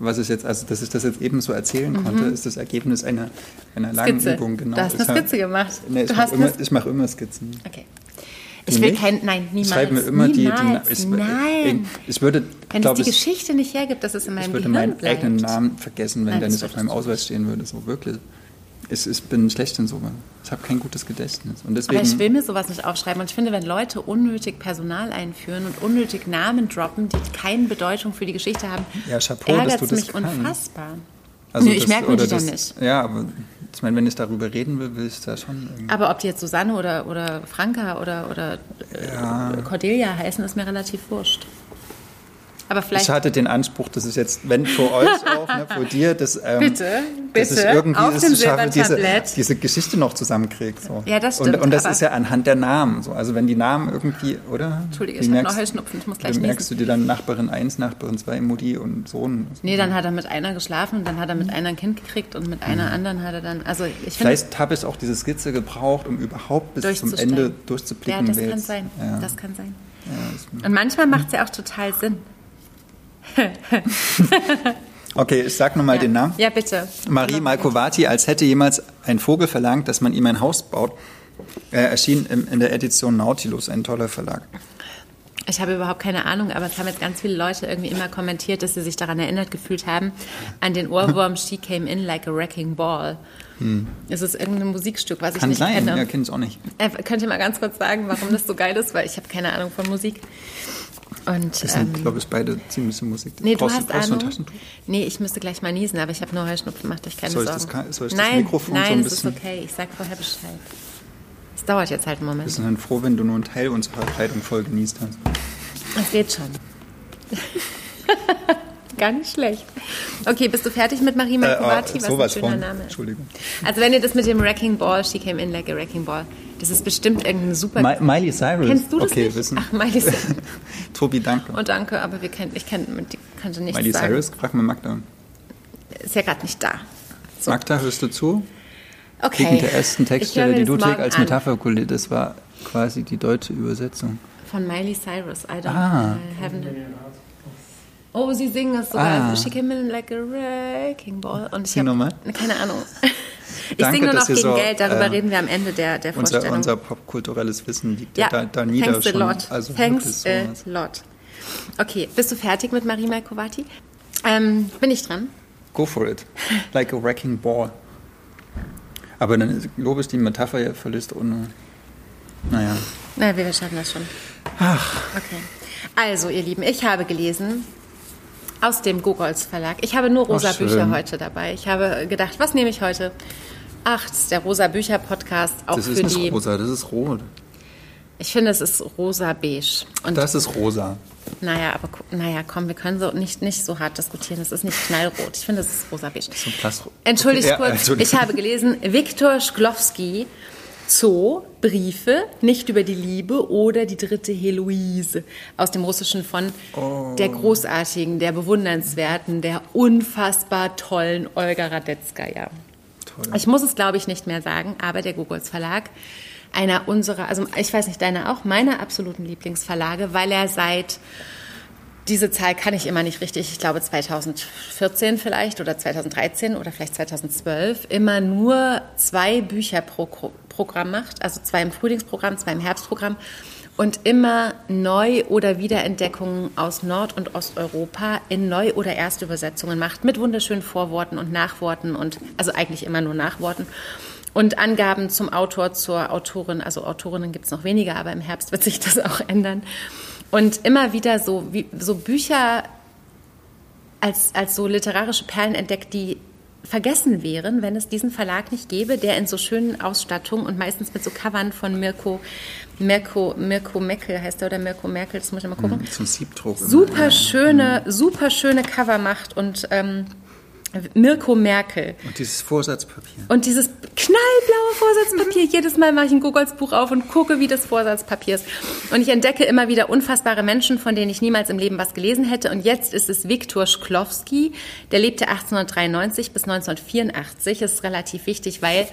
Was ist jetzt, also dass ich das jetzt eben so erzählen mhm. konnte, ist das Ergebnis einer, einer langen Skizze. Übung. Genau. Du hast eine Skizze gemacht. Nee, ich mache immer, mach immer Skizzen. Okay. Ich will kein, nein, niemals. Ich schreibe mir immer niemals, die, die ich, nein. Ich würde, wenn es die Geschichte nicht hergibt, dass es in meinem Ich würde Gehirn meinen bleibt. eigenen Namen vergessen, wenn Dennis auf meinem Ausweis stehen würde. So wirklich. Ich, ich bin schlecht in sowas. Ich habe kein gutes Gedächtnis. Und deswegen, Aber ich will mir sowas nicht aufschreiben. Und ich finde, wenn Leute unnötig Personal einführen und unnötig Namen droppen, die keine Bedeutung für die Geschichte haben, ja, Chapeau, ärgert es mich kannst. unfassbar. Also Nö, ich merke mir die dann nicht. Ja, aber ich meine, wenn ich darüber reden will, will ich da schon. Aber ob die jetzt Susanne oder, oder Franka oder, oder ja. Cordelia heißen, ist mir relativ wurscht. Aber vielleicht ich hatte den Anspruch, dass es jetzt, wenn für euch [laughs] auch, ne, für dir, dass, ähm, bitte, bitte, dass ich irgendwie auf es schaffe, diese, diese Geschichte noch zusammenkriege. So. Ja, das stimmt. Und, und das ist ja anhand der Namen. So. Also wenn die Namen irgendwie, oder? Entschuldige, ich habe noch Heuschnupfen, ich muss gleich Merkst du dir dann Nachbarin 1, Nachbarin 2, Mutti und Sohn? Nee, dann hat er mit einer geschlafen, dann hat er mit einer ein Kind gekriegt und mit einer mhm. anderen hat er dann, also ich Vielleicht habe ich auch diese Skizze gebraucht, um überhaupt bis zum Ende durchzublicken. Ja, das kann sein, ja. das kann sein. Ja, und manchmal macht es ja auch total Sinn. [laughs] Okay, ich sag nochmal ja. den Namen. Ja, bitte. Marie Malkovati, als hätte jemals ein Vogel verlangt, dass man ihm ein Haus baut, äh, erschien in der Edition Nautilus, ein toller Verlag. Ich habe überhaupt keine Ahnung, aber es haben jetzt ganz viele Leute irgendwie immer kommentiert, dass sie sich daran erinnert gefühlt haben, an den Ohrwurm She Came In Like a Wrecking Ball. Hm. Es ist irgendein Musikstück, was Kann ich nicht sein. kenne. Ja, kenne es auch nicht. Äh, könnt ihr mal ganz kurz sagen, warum das so geil ist? Weil ich habe keine Ahnung von Musik. Und, das sind, ähm, glaube ich, beide ziemliche Musik. Nee, du hast Ahnung? Nee, ich müsste gleich mal niesen, aber ich habe nur Heuschnupfen, macht euch keine soll Sorgen. Ich das, soll ich nein, das Mikrofon nein, so ein bisschen... Nein, es ist okay. Ich sag vorher Bescheid. Es dauert jetzt halt einen Moment. Wir sind dann froh, wenn du nur einen Teil unserer Kleidung voll genießt hast. Das geht schon. [laughs] Gar nicht schlecht. Okay, bist du fertig mit Marie Malkovati? Äh, oh, was ein schöner von. Name Entschuldigung. Also wenn ihr das mit dem Wrecking Ball, She Came In Like a Wrecking Ball, das ist bestimmt irgendeine super... My, Miley Cyrus. Kennst du das okay, nicht? Wissen. Ach, Miley Cyrus. [laughs] Tobi, danke. Oh, danke, aber wir kenn, ich kann, die kannte nichts Miley sagen. Cyrus, frag mal Magda. Ist ja gerade nicht da. So. Magda, hörst du zu? Okay. Wegen der ersten Textstelle, die Ludwig als. Metapher kolliert, das war quasi die deutsche Übersetzung. Von Miley Cyrus. I don't Ah. I haven't. Oh, sie singen es sogar. Ah. She came in like a wrecking ball. Und ich Sing nochmal. keine Ahnung. [laughs] Ich Danke, singe nur noch gegen so, Geld, darüber äh, reden wir am Ende der, der Unser, Vorstellung. unser popkulturelles Wissen liegt ja, da, da nieder thanks schon. a lot. Also thanks a lot. Okay, bist du fertig mit Marie Malkovati? Ähm, bin ich dran? Go for it. Like a wrecking ball. Aber dann lobe ich die Metapher ja verlöst ohne. Naja. Na, wir schaffen das schon. Ach. Okay. Also, ihr Lieben, ich habe gelesen aus dem Gogols Verlag. Ich habe nur rosa Ach. Bücher heute dabei. Ich habe gedacht, was nehme ich heute? Ach, der rosa Bücher Podcast auch Das für ist nicht die. rosa, das ist rot. Ich finde, es ist rosa beige. Und Das ist rosa. naja, aber naja, komm, wir können so nicht, nicht so hart diskutieren. Es ist nicht knallrot. Ich finde, es ist rosa beige. So ein Plas- Entschuldigt Ja, kurz, Entschuldigung. ich habe gelesen, Viktor Schklowski Zoo, Briefe, nicht über die Liebe oder die dritte Heloise aus dem Russischen von oh. der großartigen, der bewundernswerten, der unfassbar tollen Olga Radetzkaya. Toll. Ich muss es, glaube ich, nicht mehr sagen, aber der Googles Verlag, einer unserer, also ich weiß nicht, deiner auch, meiner absoluten Lieblingsverlage, weil er seit diese Zahl kann ich immer nicht richtig, ich glaube 2014 vielleicht oder 2013 oder vielleicht 2012, immer nur zwei Bücher pro Programm macht, also zwei im Frühlingsprogramm, zwei im Herbstprogramm und immer Neu- oder Wiederentdeckungen aus Nord- und Osteuropa in Neu- oder Erstübersetzungen macht, mit wunderschönen Vorworten und Nachworten und also eigentlich immer nur Nachworten. Und Angaben zum Autor, zur Autorin, also Autorinnen gibt es noch weniger, aber im Herbst wird sich das auch ändern. Und immer wieder so, wie, so Bücher als, als so literarische Perlen entdeckt, die vergessen wären, wenn es diesen Verlag nicht gäbe, der in so schönen Ausstattungen und meistens mit so Covern von Mirko, Mirko, Mirko Meckel heißt er oder Mirko Merkel, das muss ich mal gucken. Zum Siebdruck. Super schöne, super schöne Cover macht und ähm, Mirko Merkel. Und dieses Vorsatzpapier. Und dieses knallblaue Vorsatzpapier. [laughs] Jedes Mal mache ich ein Googles Buch auf und gucke, wie das Vorsatzpapier ist. Und ich entdecke immer wieder unfassbare Menschen, von denen ich niemals im Leben was gelesen hätte. Und jetzt ist es Viktor Schklowski. Der lebte 1893 bis 1984. Das ist relativ wichtig, weil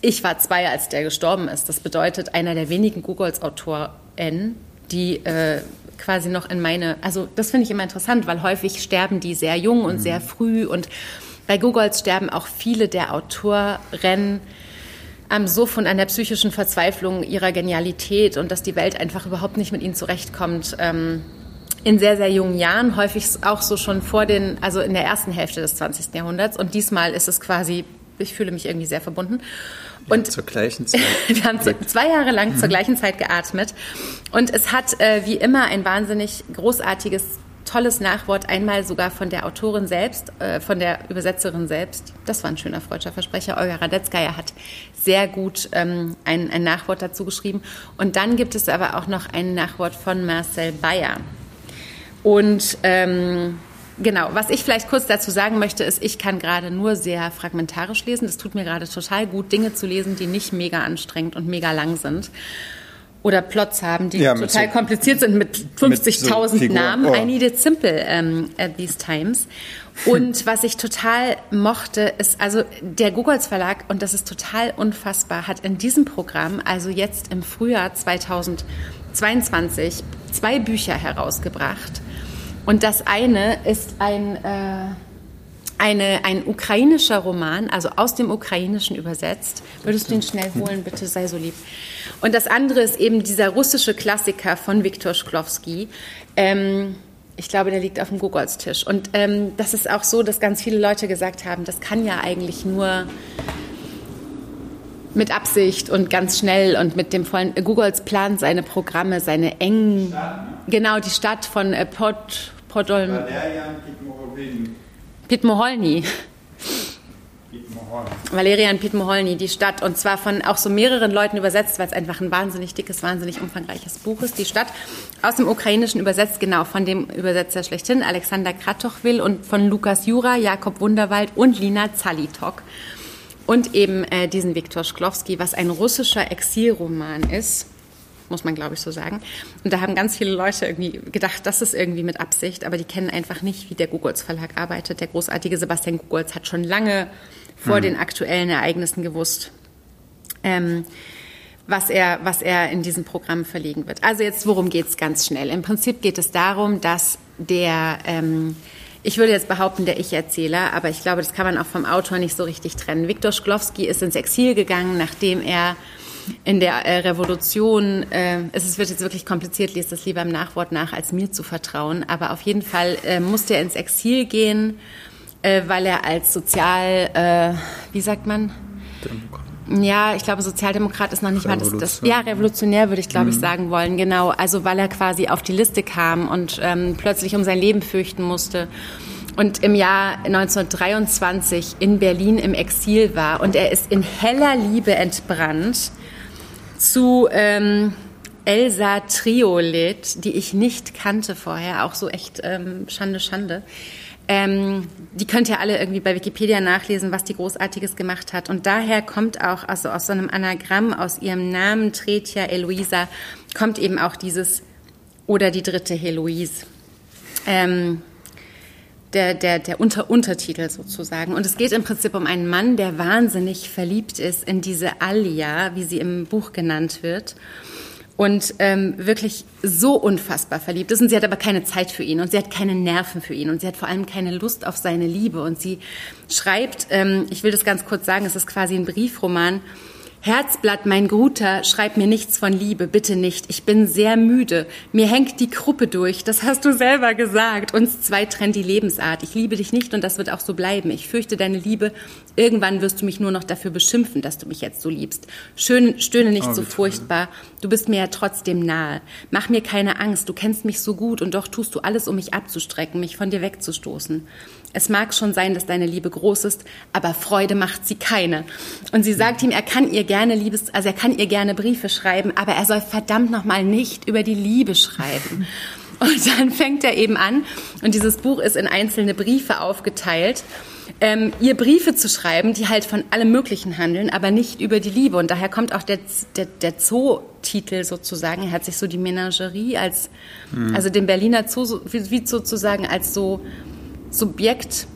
ich war zwei, als der gestorben ist. Das bedeutet, einer der wenigen Googles-Autoren, die äh, quasi noch in meine, also das finde ich immer interessant, weil häufig sterben die sehr jung und mhm. sehr früh und bei Googles sterben auch viele der Autoren am Suff und an der psychischen Verzweiflung ihrer Genialität und dass die Welt einfach überhaupt nicht mit ihnen zurechtkommt. Ähm, in sehr, sehr jungen Jahren, häufig auch so schon vor den, also in der ersten Hälfte des 20. Jahrhunderts. Und diesmal ist es quasi, ich fühle mich irgendwie sehr verbunden. Und ja, zur gleichen Zeit. [laughs] wir haben zwei Jahre lang mhm. zur gleichen Zeit geatmet. Und es hat äh, wie immer ein wahnsinnig großartiges, tolles Nachwort, einmal sogar von der Autorin selbst, äh, von der Übersetzerin selbst. Das war ein schöner freudscher Versprecher. Olga Radetzkaya hat sehr gut ähm, ein, ein Nachwort dazu geschrieben. Und dann gibt es aber auch noch ein Nachwort von Marcel Bayer. Und ähm, Genau, was ich vielleicht kurz dazu sagen möchte, ist, ich kann gerade nur sehr fragmentarisch lesen. Das tut mir gerade total gut, Dinge zu lesen, die nicht mega anstrengend und mega lang sind. Oder Plots haben, die ja, total so, kompliziert sind mit 50.000 so Namen. Oh. I need it simple um, at these times. Und [laughs] was ich total mochte, ist, also der Googles Verlag, und das ist total unfassbar, hat in diesem Programm, also jetzt im Frühjahr 2022, zwei Bücher herausgebracht und das eine ist ein, äh, eine, ein ukrainischer Roman, also aus dem Ukrainischen übersetzt. Würdest du ihn schnell holen, bitte, sei so lieb. Und das andere ist eben dieser russische Klassiker von Viktor Schklowski. Ähm, ich glaube, der liegt auf dem Googles-Tisch. Und ähm, das ist auch so, dass ganz viele Leute gesagt haben, das kann ja eigentlich nur mit Absicht und ganz schnell und mit dem vollen Googles plant seine Programme, seine engen genau die Stadt von äh, Pod, Podolm Pitmoholny. Valerian Pitmoholny, die Stadt, und zwar von auch so mehreren Leuten übersetzt, weil es einfach ein wahnsinnig dickes, wahnsinnig umfangreiches Buch ist. Die Stadt. Aus dem Ukrainischen übersetzt, genau, von dem Übersetzer schlechthin, Alexander Kratochwil und von Lukas Jura, Jakob Wunderwald und Lina Zalitok. Und eben äh, diesen Viktor Schklowski, was ein russischer Exilroman ist, muss man glaube ich so sagen. Und da haben ganz viele Leute irgendwie gedacht, das ist irgendwie mit Absicht, aber die kennen einfach nicht, wie der Googles Verlag arbeitet. Der großartige Sebastian Googles hat schon lange vor mhm. den aktuellen Ereignissen gewusst. Ähm, was er, was er in diesem Programm verlegen wird. Also jetzt, worum geht es ganz schnell? Im Prinzip geht es darum, dass der ähm, ich würde jetzt behaupten, der Ich-Erzähler, aber ich glaube, das kann man auch vom Autor nicht so richtig trennen. Viktor Schklowski ist ins Exil gegangen, nachdem er in der äh, Revolution, äh, es wird jetzt wirklich kompliziert, lest das lieber im Nachwort nach, als mir zu vertrauen, aber auf jeden Fall äh, musste er ins Exil gehen, äh, weil er als sozial, äh, wie sagt man? Demokrat. Ja, ich glaube, Sozialdemokrat ist noch nicht mal das, das. Ja, revolutionär würde ich, glaube mhm. ich, sagen wollen. Genau. Also, weil er quasi auf die Liste kam und ähm, plötzlich um sein Leben fürchten musste. Und im Jahr 1923 in Berlin im Exil war. Und er ist in heller Liebe entbrannt zu ähm, Elsa Triolet, die ich nicht kannte vorher. Auch so echt ähm, Schande, Schande. Ähm, die könnt ihr alle irgendwie bei Wikipedia nachlesen, was die Großartiges gemacht hat. Und daher kommt auch, also aus so einem Anagramm, aus ihrem Namen Tretja Eloisa, kommt eben auch dieses oder die dritte Heloise. Ähm, der, der, der Unter Untertitel sozusagen. Und es geht im Prinzip um einen Mann, der wahnsinnig verliebt ist in diese Alia, wie sie im Buch genannt wird und ähm, wirklich so unfassbar verliebt ist. Und sie hat aber keine Zeit für ihn und sie hat keine Nerven für ihn und sie hat vor allem keine Lust auf seine Liebe. Und sie schreibt, ähm, ich will das ganz kurz sagen, es ist quasi ein Briefroman, Herzblatt, mein Guter, schreib mir nichts von Liebe, bitte nicht. Ich bin sehr müde. Mir hängt die Kruppe durch. Das hast du selber gesagt. Uns zwei trennt die Lebensart. Ich liebe dich nicht und das wird auch so bleiben. Ich fürchte deine Liebe. Irgendwann wirst du mich nur noch dafür beschimpfen, dass du mich jetzt so liebst. Schön, stöhne nicht oh, so furchtbar. Du bist mir ja trotzdem nahe. Mach mir keine Angst. Du kennst mich so gut und doch tust du alles, um mich abzustrecken, mich von dir wegzustoßen. Es mag schon sein, dass deine Liebe groß ist, aber Freude macht sie keine. Und sie sagt ihm, er kann ihr gerne Liebes, also er kann ihr gerne Briefe schreiben, aber er soll verdammt nochmal nicht über die Liebe schreiben. [laughs] Und dann fängt er eben an, und dieses Buch ist in einzelne Briefe aufgeteilt, ähm, ihr Briefe zu schreiben, die halt von allem Möglichen handeln, aber nicht über die Liebe. Und daher kommt auch der, der, der Zoo-Titel sozusagen. Er hat sich so die Menagerie als, mhm. also den Berliner Zoo, wie, wie sozusagen als so Subjekt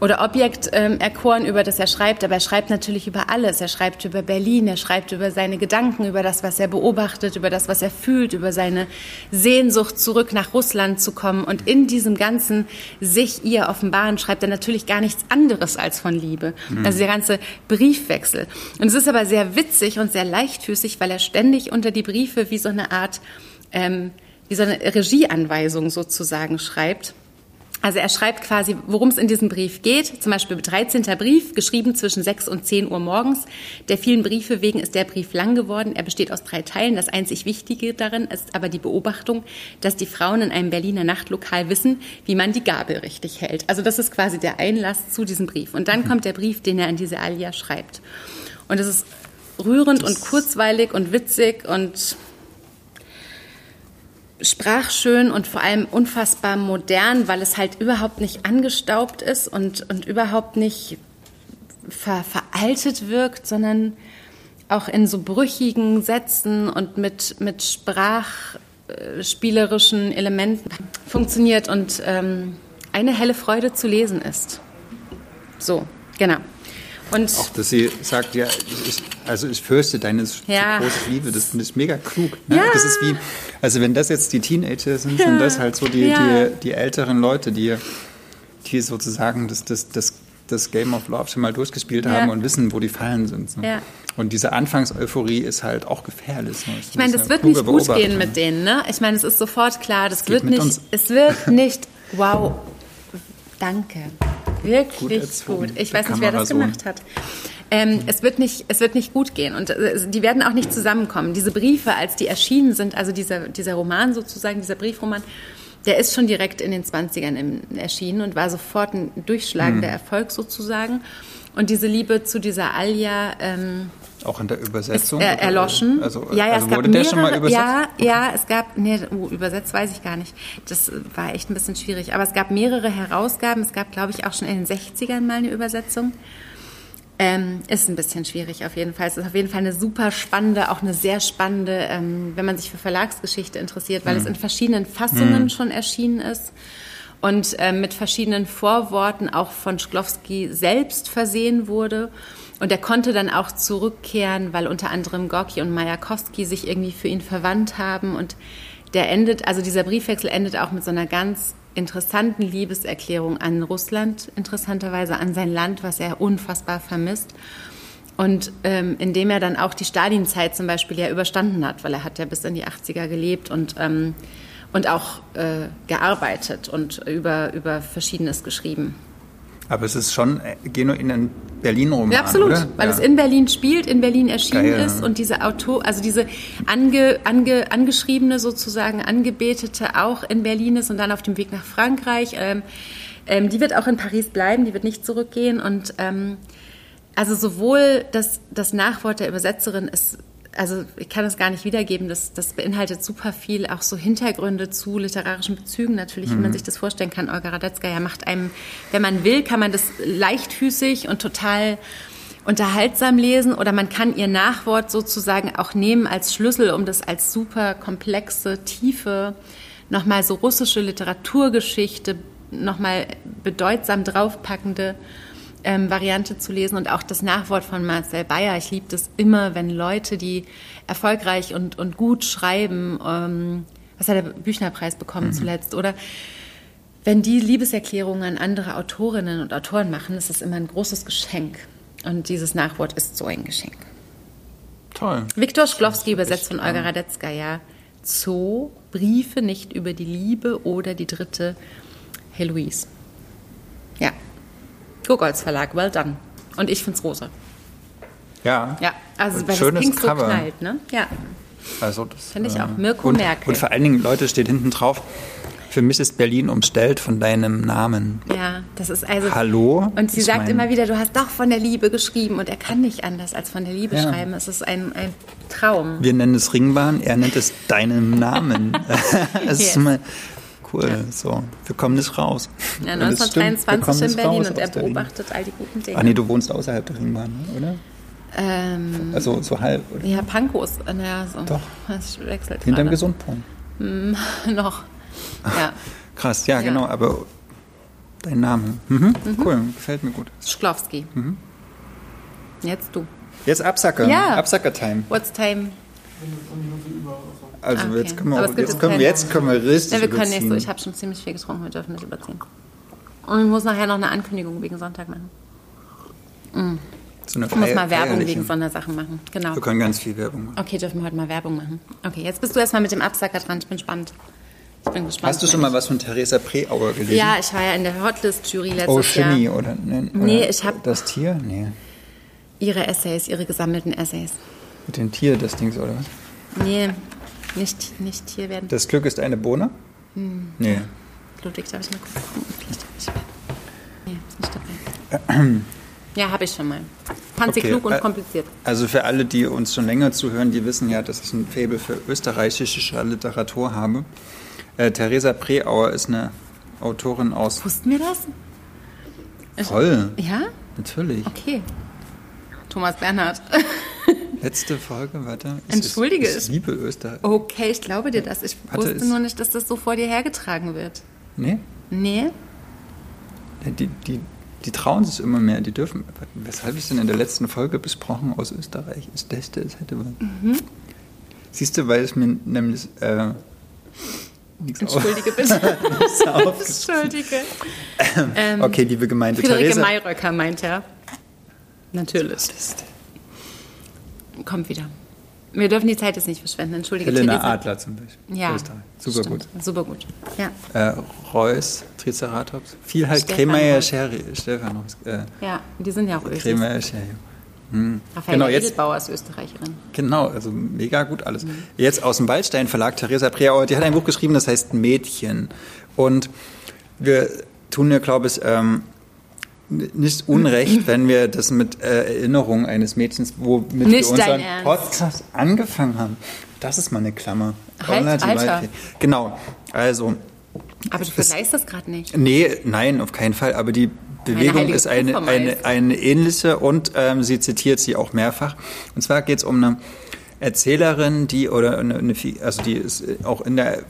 oder Objekt ähm, erkoren, über das er schreibt, aber er schreibt natürlich über alles. Er schreibt über Berlin, er schreibt über seine Gedanken, über das, was er beobachtet, über das, was er fühlt, über seine Sehnsucht, zurück nach Russland zu kommen. Und in diesem ganzen sich ihr offenbaren schreibt er natürlich gar nichts anderes als von Liebe. Mhm. Also der ganze Briefwechsel. Und es ist aber sehr witzig und sehr leichtfüßig, weil er ständig unter die Briefe wie so eine Art, ähm, wie so eine Regieanweisung sozusagen schreibt. Also er schreibt quasi, worum es in diesem Brief geht. Zum Beispiel 13. Brief, geschrieben zwischen 6 und 10 Uhr morgens. Der vielen Briefe wegen ist der Brief lang geworden. Er besteht aus drei Teilen. Das einzig Wichtige darin ist aber die Beobachtung, dass die Frauen in einem Berliner Nachtlokal wissen, wie man die Gabel richtig hält. Also das ist quasi der Einlass zu diesem Brief. Und dann mhm. kommt der Brief, den er an diese Alia schreibt. Und es ist rührend das und kurzweilig und witzig und sprachschön und vor allem unfassbar modern, weil es halt überhaupt nicht angestaubt ist und, und überhaupt nicht ver, veraltet wirkt, sondern auch in so brüchigen Sätzen und mit, mit sprachspielerischen Elementen funktioniert und ähm, eine helle Freude zu lesen ist. So, genau. Und auch, dass sie sagt, ja, ich, also ich fürchte deine ja. große Liebe, das finde ich mega klug. Ne? Ja. Das ist wie, also wenn das jetzt die Teenager sind, ja. sind das halt so die, ja. die, die älteren Leute, die, die sozusagen das, das, das, das Game of Love schon mal durchgespielt haben und wissen, wo die Fallen sind. Ja. Und diese Anfangseuphorie ist halt auch gefährlich. Ne? Ich meine, das wird nicht gut gehen mit denen. Ne? Ich meine, es ist sofort klar, das, das wird nicht, uns. es wird nicht, wow, danke. Wirklich gut. gut. Ich weiß nicht, wer das gemacht hat. Ähm, es, wird nicht, es wird nicht gut gehen und äh, die werden auch nicht zusammenkommen. Diese Briefe, als die erschienen sind, also dieser, dieser Roman sozusagen, dieser Briefroman, der ist schon direkt in den 20ern im, erschienen und war sofort ein durchschlagender mhm. Erfolg sozusagen. Und diese Liebe zu dieser Alia, ähm, auch in der Übersetzung? Ist, äh, erloschen. Also, ja, ja, also es gab wurde mehrere, der schon mal übersetzt? Ja, ja, es gab, nee, uh, übersetzt weiß ich gar nicht. Das war echt ein bisschen schwierig. Aber es gab mehrere Herausgaben. Es gab, glaube ich, auch schon in den 60ern mal eine Übersetzung. Ähm, ist ein bisschen schwierig auf jeden Fall. Es ist auf jeden Fall eine super spannende, auch eine sehr spannende, ähm, wenn man sich für Verlagsgeschichte interessiert, weil mhm. es in verschiedenen Fassungen mhm. schon erschienen ist und äh, mit verschiedenen Vorworten auch von Schklowski selbst versehen wurde. Und er konnte dann auch zurückkehren, weil unter anderem Gorki und Majakowski sich irgendwie für ihn verwandt haben. Und der endet, also dieser Briefwechsel endet auch mit so einer ganz interessanten Liebeserklärung an Russland, interessanterweise an sein Land, was er unfassbar vermisst. Und ähm, indem er dann auch die Stalinzeit zum Beispiel ja überstanden hat, weil er hat ja bis in die 80er gelebt und, ähm, und auch äh, gearbeitet und über, über Verschiedenes geschrieben. Aber es ist schon äh, genuin ein Berlin-Roman, ja, absolut, oder? weil ja. es in Berlin spielt, in Berlin erschienen Geil, ist und diese Autor, also diese ange, ange, angeschriebene sozusagen, angebetete auch in Berlin ist und dann auf dem Weg nach Frankreich. Ähm, ähm, die wird auch in Paris bleiben, die wird nicht zurückgehen und ähm, also sowohl das, das Nachwort der Übersetzerin ist also ich kann es gar nicht wiedergeben, das, das beinhaltet super viel, auch so Hintergründe zu literarischen Bezügen natürlich, wie man sich das vorstellen kann. Olga Radetzka macht einem, wenn man will, kann man das leichtfüßig und total unterhaltsam lesen oder man kann ihr Nachwort sozusagen auch nehmen als Schlüssel, um das als super komplexe, tiefe, nochmal so russische Literaturgeschichte, nochmal bedeutsam draufpackende ähm, Variante zu lesen und auch das Nachwort von Marcel Bayer. Ich liebe das immer, wenn Leute, die erfolgreich und, und gut schreiben, ähm, was hat der Büchnerpreis bekommen mhm. zuletzt, oder? Wenn die Liebeserklärungen an andere Autorinnen und Autoren machen, ist das immer ein großes Geschenk. Und dieses Nachwort ist so ein Geschenk. Toll. Viktor Schklowski übersetzt von Olga Radetzka, ja. Zoo, Briefe nicht über die Liebe oder die dritte Heloise. Gogolz Verlag, well done. Und ich finde es rosa. Ja. Ja, also weil schönes das Pink Cover. so knallt, ne? Ja, Also das finde ich äh, auch. Mirko und, Merkel. Und vor allen Dingen, Leute, steht hinten drauf, für mich ist Berlin umstellt von deinem Namen. ja, das ist also. Hallo? Und sie sagt immer wieder, du hast doch von der Liebe geschrieben und er kann nicht anders als von der Liebe Ja. schreiben. Es ist ein, ein Traum. Wir nennen es Ringbahn, er nennt es deinen Namen. [laughs] [laughs] Yes. ist cool. So, wir kommen nicht raus. Ja, Und es stimmt, wir 1923 kommen in Berlin und er beobachtet all die guten Dinge. Ah nee, du wohnst außerhalb der Ringbahn, oder? ähm, Also so halb, oder? ja, Pankos. Naja, so. Doch. Das wechselt Hinterm. Gesundpunkt. [laughs] Noch. Ja, [laughs] Krass, ja, Ja. genau, aber dein Name. Mhm. Cool, gefällt mir gut. Schklowski. Mhm. Jetzt du. Jetzt Absacker. Ja. Absacker-Time. What's time? Also Ah, okay. jetzt können wir, auch, jetzt können jetzt können wir richtig Ja, wir können nicht überziehen. so. Ich habe schon ziemlich viel getrunken, wir dürfen nicht überziehen. Und ich muss nachher noch eine Ankündigung wegen Sonntag machen. so eine Ich muss mal Werbung wegen Sondersachen machen. Genau. Wir können ganz viel Werbung machen. Okay, dürfen wir heute mal Werbung machen. Okay, jetzt bist du erstmal mit dem Absacker dran. Ich bin gespannt. Ich bin gespannt. Hast du schon mal was von Theresa Preauer gelesen? Ja, ich war ja in der Hotlist-Jury letztes Oh, Jahr. Shimmy, oder? Ne, Nee, oder ich hab- Das Tier? Nee. Ihre Essays, ihre gesammelten Essays. Mit dem Tier, das Ding, oder was? Nee, nicht, nicht hier werden. Das Glück ist eine Bohne? Hm. Nee. Ludwig, darf ich mal gucken? Vielleicht hab ich. Nee, ist nicht dabei. [clears throat] Ja, habe ich schon mal. Fand sie Okay, klug und äh, kompliziert. Also für alle, die uns schon länger zuhören, die wissen ja, dass ich ein Faible für österreichische Literatur habe. Äh, Theresa Preauer ist eine Autorin aus... Wussten wir das? Voll, Ja? natürlich. Okay. Thomas Bernhard. [laughs] Letzte Folge, warte. Es Entschuldige. Ist, ich liebe Österreich. Okay, ich glaube dir das. Ich Warte, wusste ist- nur nicht, dass das so vor dir hergetragen wird. Nee? Nee? Die, die, die trauen sich immer mehr. Die dürfen. Weshalb ich denn in der letzten Folge besprochen aus Österreich? Ich dachte, es hätte was. Mhm. Siehst du, weil es mir nämlich. Äh, nichts auf- Entschuldige [laughs] bitte. nichts. Entschuldige. Ähm, Okay, liebe Gemeinde. Friederike Theresa. Mayröcker meint er. Natürlich. Kommt wieder. Wir dürfen die Zeit jetzt nicht verschwenden. Entschuldige. Helena. Adler zum Beispiel. Ja. Super stimmt. gut. Super gut. Ja. Äh, Reus, Triceratops. Viel halt Kremeyer. Sherry. Stefan. Äh, ja, die sind ja auch Ösis. Kremeyer Sherry. Hm. Raffaella Genau, jetzt, Edelbauer ist Österreicherin. Genau, also mega gut alles. Jetzt aus dem Waldstein Verlag, Theresa Preauer, die hat ein Buch geschrieben, das heißt Mädchen. Und wir tun ja, glaube ich, ähm, nicht unrecht, wenn wir das mit äh, Erinnerung eines Mädchens, womit Nicht wir unseren. Podcast angefangen haben. Das ist mal eine Klammer. Halt, Alter. Genau, also, Aber du vergleichst das gerade nicht. nee, nein, auf keinen Fall, aber die Bewegung ist eine, eine, eine ähnliche und ähm, sie zitiert sie auch mehrfach. Und zwar geht es um eine Erzählerin, die oder eine, also die ist auch in der,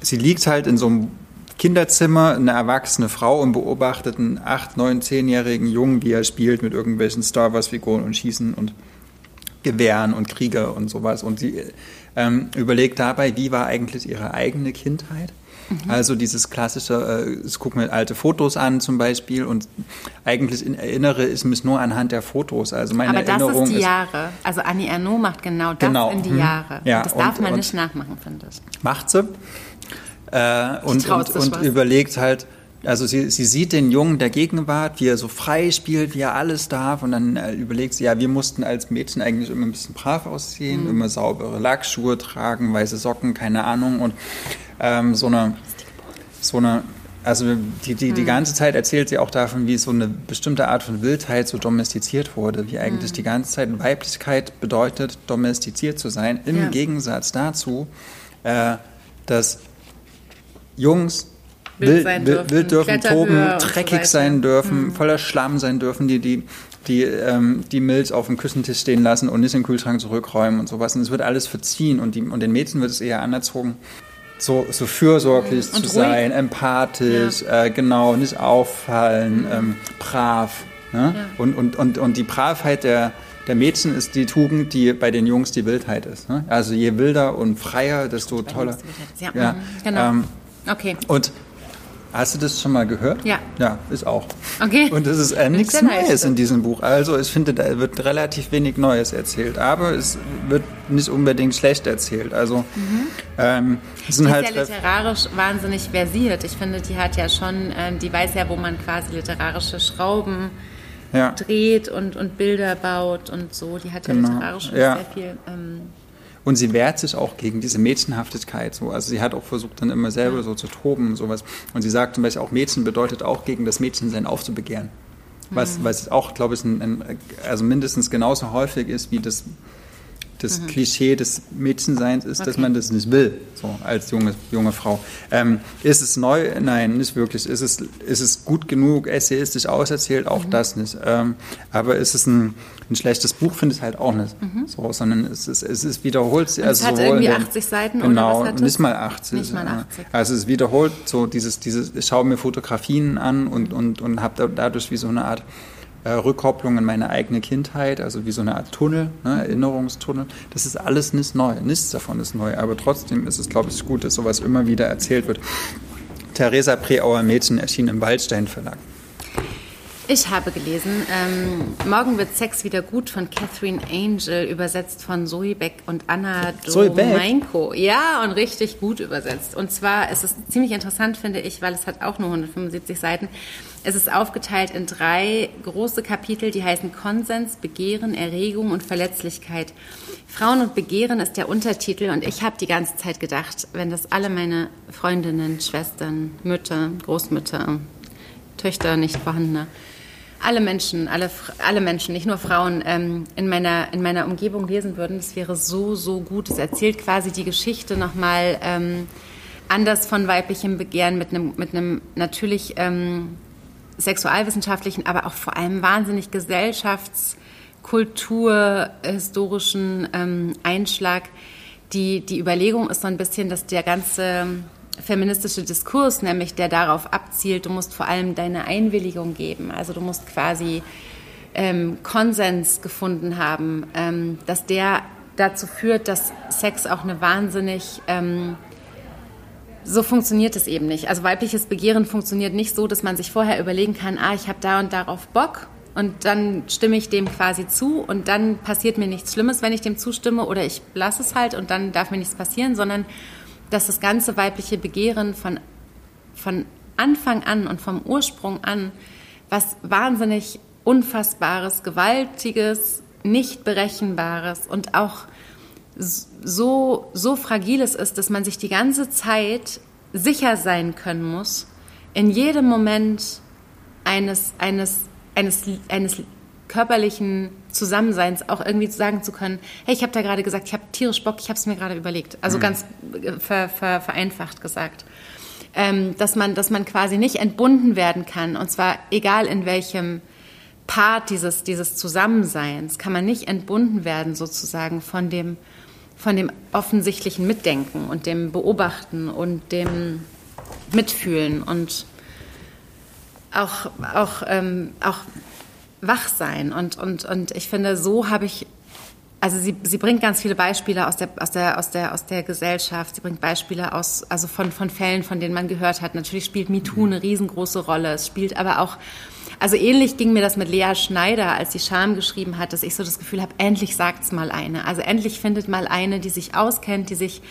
sie liegt halt in so einem Kinderzimmer, eine erwachsene Frau und beobachtet einen 8, 9, 10-jährigen Jungen, wie er spielt mit irgendwelchen Star Wars-Figuren und Schießen und Gewehren und Kriege und sowas. Und sie ähm, überlegt dabei, wie war eigentlich ihre eigene Kindheit. Mhm. Also dieses klassische, äh, ich gucke mir alte Fotos an zum Beispiel und eigentlich in, erinnere ich mich nur anhand der Fotos. Also meine Aber das Erinnerung ist die Jahre. Also Annie Ernaux macht genau das Genau. in die Mhm. Jahre. Ja, das darf und- man nicht nachmachen, finde ich. macht sie äh, und, und, und überlegt halt, also sie, sie sieht den Jungen der Gegenwart, wie er so frei spielt, wie er alles darf und dann äh, überlegt sie, ja, wir mussten als Mädchen eigentlich immer ein bisschen brav aussehen, Mhm. immer saubere Lackschuhe tragen, weiße Socken, keine Ahnung und ähm, so eine, so eine also die, die, die hm. ganze Zeit erzählt sie auch davon, wie so eine bestimmte Art von Wildheit so domestiziert wurde, wie eigentlich hm. die ganze Zeit Weiblichkeit bedeutet, domestiziert zu sein, im ja. Gegensatz dazu, äh, dass Jungs wild, sein dürfen, wild dürfen toben, dreckig so sein dürfen, mhm. voller Schlamm sein dürfen, die, die, die, ähm, die Milch auf dem Küchentisch stehen lassen und nicht in den Kühlschrank zurückräumen und sowas. Und es wird alles verziehen und, die, und den Mädchen wird es eher anerzogen, so, so fürsorglich und zu ruhig. sein, empathisch, ja. äh, genau, nicht auffallen, mhm. ähm, brav. Ne? Ja. Und, und, und, und die Bravheit der, der Mädchen ist die Tugend, die bei den Jungs die Wildheit ist. Ne? Also je wilder und freier, desto toller. Ja, ja. Mhm. genau. Ähm, okay. Und Hast du das schon mal gehört? Ja. Ja, ist auch. Okay. Und es ist äh, nichts Neues in diesem Buch. Also ich finde, da wird relativ wenig Neues erzählt, aber es wird nicht unbedingt schlecht erzählt. Also mhm. ähm, sind die halt ist ja literarisch wahnsinnig versiert. Ich finde, die hat ja schon, äh, die weiß ja, wo man quasi literarische Schrauben ja. dreht und, und Bilder baut und so. Die hat ja genau. literarisch ja. sehr viel. Ähm, und sie wehrt sich auch gegen diese Mädchenhaftigkeit. So. Also sie hat auch versucht, dann immer selber so zu toben und sowas. Und sie sagt zum Beispiel auch, Mädchen bedeutet auch gegen das Mädchensein aufzubegehren. Was, mhm. was auch, glaube ich, ein, ein, also mindestens genauso häufig ist wie das das mhm. Klischee des Mädchenseins ist, okay. dass man das nicht will, so als junge, junge Frau. Ähm, ist es neu? Nein, nicht wirklich. Ist es, ist es gut genug essayistisch auserzählt? Auch mhm. das nicht. Ähm, aber ist es ein, ein schlechtes Buch, finde ich halt auch nicht. Mhm. So, sondern es ist, es ist wiederholt. Und also es hat irgendwie 80 Seiten genau, oder was nicht mal 80. Nicht mal 80. Also es wiederholt so dieses, dieses, ich schaue mir Fotografien an und, und, und habe dadurch wie so eine Art äh, Rückkopplung in meine eigene Kindheit, also wie so eine Art Tunnel, ne, Erinnerungstunnel. Das ist alles nicht neu, nichts davon ist neu, aber trotzdem ist es, glaube ich, gut, dass sowas immer wieder erzählt wird. Theresa Preauer Mädchen erschien im Waldstein Verlag. Ich habe gelesen, ähm, Morgen wird Sex wieder gut von Catherine Angel, übersetzt von Zoe Beck und Anna Domeinko. Ja, und richtig gut übersetzt. Und zwar ist es ziemlich interessant, finde ich, weil es hat auch nur 175 Seiten. Es ist aufgeteilt in drei große Kapitel, die heißen Konsens, Begehren, Erregung und Verletzlichkeit. Frauen und Begehren ist der Untertitel und ich habe die ganze Zeit gedacht, wenn das alle meine Freundinnen, Schwestern, Mütter, Großmütter, Töchter, nicht vorhandene, alle Menschen, alle, alle Menschen, nicht nur Frauen, ähm, in, meiner, in meiner Umgebung lesen würden, das wäre so, so gut. Es erzählt quasi die Geschichte nochmal ähm, anders von weiblichem Begehren mit einem, mit natürlich ähm, sexualwissenschaftlichen, aber auch vor allem wahnsinnig gesellschafts-, kultur-, historischen ähm, Einschlag. Die, die Überlegung ist so ein bisschen, dass der ganze feministische Diskurs, nämlich der darauf abzielt, du musst vor allem deine Einwilligung geben. Also du musst quasi ähm, Konsens gefunden haben, ähm, dass der dazu führt, dass Sex auch eine wahnsinnig ähm, so funktioniert es eben nicht. Also weibliches Begehren funktioniert nicht so, dass man sich vorher überlegen kann, ah, ich habe da und darauf Bock und dann stimme ich dem quasi zu und dann passiert mir nichts Schlimmes, wenn ich dem zustimme oder ich lasse es halt und dann darf mir nichts passieren, sondern dass das ganze weibliche Begehren von, von Anfang an und vom Ursprung an was wahnsinnig Unfassbares, Gewaltiges, nicht Berechenbares und auch so, so Fragiles ist, dass man sich die ganze Zeit sicher sein können muss, in jedem Moment eines, eines, eines, eines körperlichen Zusammenseins auch irgendwie sagen zu können, hey, ich habe da gerade gesagt, ich habe tierisch Bock, ich habe es mir gerade überlegt. Also mhm. ganz äh, ver, ver, vereinfacht gesagt. Ähm, dass, man, dass man quasi nicht entbunden werden kann, und zwar egal in welchem Part dieses, dieses Zusammenseins, kann man nicht entbunden werden sozusagen von dem, von dem offensichtlichen Mitdenken und dem Beobachten und dem Mitfühlen und auch, auch, ähm, auch wach sein. Und, und, und ich finde, so habe ich, also sie, sie bringt ganz viele Beispiele aus der, aus, der, aus, der, aus der Gesellschaft. Sie bringt Beispiele aus, also von, von Fällen, von denen man gehört hat. Natürlich spielt MeToo eine riesengroße Rolle. Es spielt aber auch, also ähnlich ging mir das mit Lea Schneider, als sie Scham geschrieben hat, dass ich so das Gefühl habe, endlich sagt's mal eine. Also endlich findet mal eine, die sich auskennt, die sich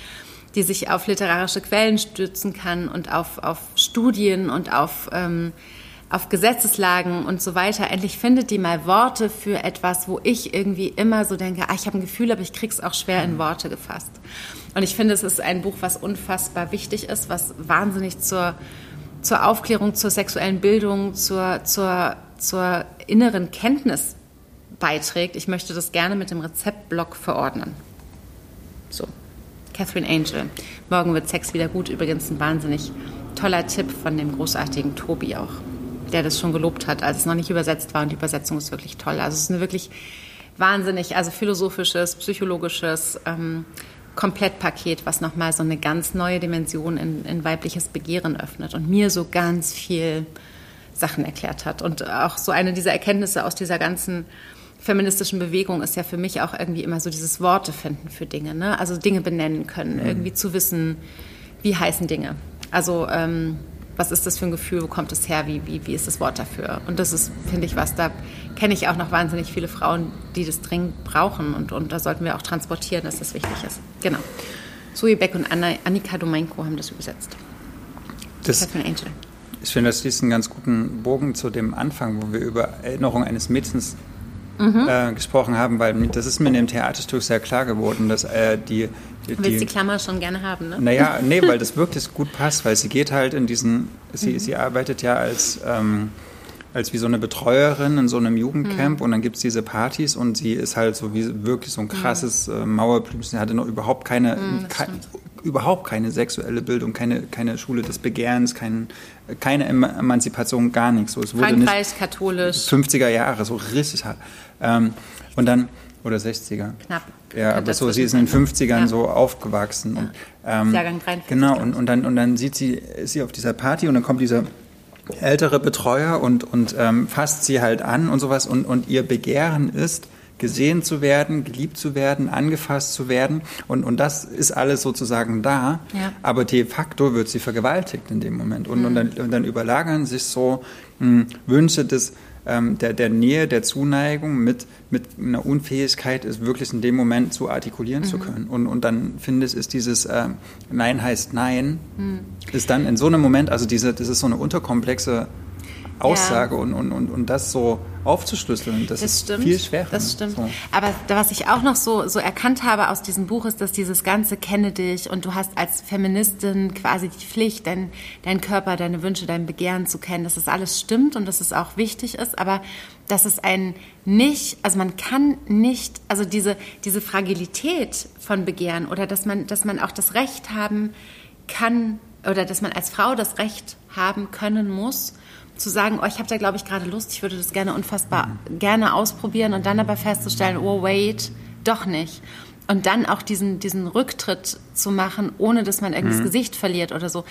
die sich auf literarische Quellen stützen kann und auf, auf Studien und auf ähm, auf Gesetzeslagen und so weiter, endlich findet die mal Worte für etwas, wo ich irgendwie immer so denke, ah, ich habe ein Gefühl, aber ich krieg's auch schwer in Worte gefasst. Und ich finde, es ist ein Buch, was unfassbar wichtig ist, was wahnsinnig zur, zur Aufklärung, zur sexuellen Bildung, zur, zur, zur inneren Kenntnis beiträgt. Ich möchte das gerne mit dem Rezeptblock verordnen. So, Catherine Angel. Morgen wird Sex wieder gut. Übrigens ein wahnsinnig toller Tipp von dem großartigen Tobi auch, der das schon gelobt hat, als es noch nicht übersetzt war. Und die Übersetzung ist wirklich toll. Also es ist eine wirklich wahnsinnig, also philosophisches, psychologisches ähm, Komplettpaket, was nochmal so eine ganz neue Dimension in, in weibliches Begehren öffnet und mir so ganz viel Sachen erklärt hat. Und auch so eine dieser Erkenntnisse aus dieser ganzen feministischen Bewegung ist ja für mich auch irgendwie immer so dieses Worte finden für Dinge, ne? also Dinge benennen können, mhm. irgendwie zu wissen, wie heißen Dinge. Also ähm, was ist das für ein Gefühl, wo kommt es her, wie, wie, wie ist das Wort dafür? Und das ist, finde ich, was, da kenne ich auch noch wahnsinnig viele Frauen, die das dringend brauchen und, und da sollten wir auch transportieren, dass das wichtig ist. Genau. Zoe Beck und Anna, Annika Domenko haben das übersetzt. Das, Catherine Angel. Ich finde, das schließt einen ganz guten Bogen zu dem Anfang, wo wir über Erinnerung eines Mädchens mhm. äh, gesprochen haben, weil das ist mir in dem Theaterstück sehr klar geworden, dass äh, die, die, Du willst die Klammer schon gerne haben, ne? Naja, [laughs] nee, weil das wirklich gut passt, weil sie geht halt in diesen, sie, mhm. sie arbeitet ja als, ähm, als wie so eine Betreuerin in so einem Jugendcamp mhm. und dann gibt es diese Partys und sie ist halt so wie wirklich so ein mhm. krasses äh, Mauerblümchen. Sie hatte noch überhaupt keine, mhm, ke überhaupt keine sexuelle Bildung, keine, keine Schule des Begehrens, kein, keine Emanzipation, gar nichts. So, es wurde Frankreich, nicht katholisch. 50er Jahre, so richtig hart. Ähm, und dann, oder 60er. Knapp. Ja, aber so, sie ist in den 50ern ja. so aufgewachsen. Ja. Und, ähm, Jahrgang 43. Genau, und, und, dann, und dann sieht sie, ist sie auf dieser Party und dann kommt dieser ältere Betreuer und, und ähm, fasst sie halt an und sowas und, und ihr Begehren ist, gesehen zu werden, geliebt zu werden, angefasst zu werden. Und, und das ist alles sozusagen da. Ja. Aber de facto wird sie vergewaltigt in dem Moment. Und, mhm. und, dann, und dann überlagern sich so mh, hm, Wünsche des, ähm, der, der Nähe, der Zuneigung mit, mit einer Unfähigkeit, es wirklich in dem Moment zu artikulieren mhm. zu können. Und, und dann finde ich, ist dieses äh, Nein heißt Nein, mhm. ist dann in so einem Moment, also diese, das ist so eine unterkomplexe Aussage ja. und, und, und, und das so aufzuschlüsseln, das, das ist stimmt, viel schwerer. Das stimmt. So. Aber was ich auch noch so, so erkannt habe aus diesem Buch ist, dass dieses ganze Kenne dich und du hast als Feministin quasi die Pflicht, deinen dein Körper, deine Wünsche, dein Begehren zu kennen, dass das alles stimmt und dass es auch wichtig ist, aber dass es ein nicht, also man kann nicht, also diese, diese Fragilität von Begehren oder dass man, dass man auch das Recht haben kann oder dass man als Frau das Recht haben können muss, zu sagen, oh, ich habe da glaube ich gerade Lust, ich würde das gerne unfassbar mhm. gerne ausprobieren und dann aber festzustellen, oh wait, doch nicht. Und dann auch diesen, diesen Rücktritt zu machen, ohne dass man irgendwie mhm. das Gesicht verliert oder so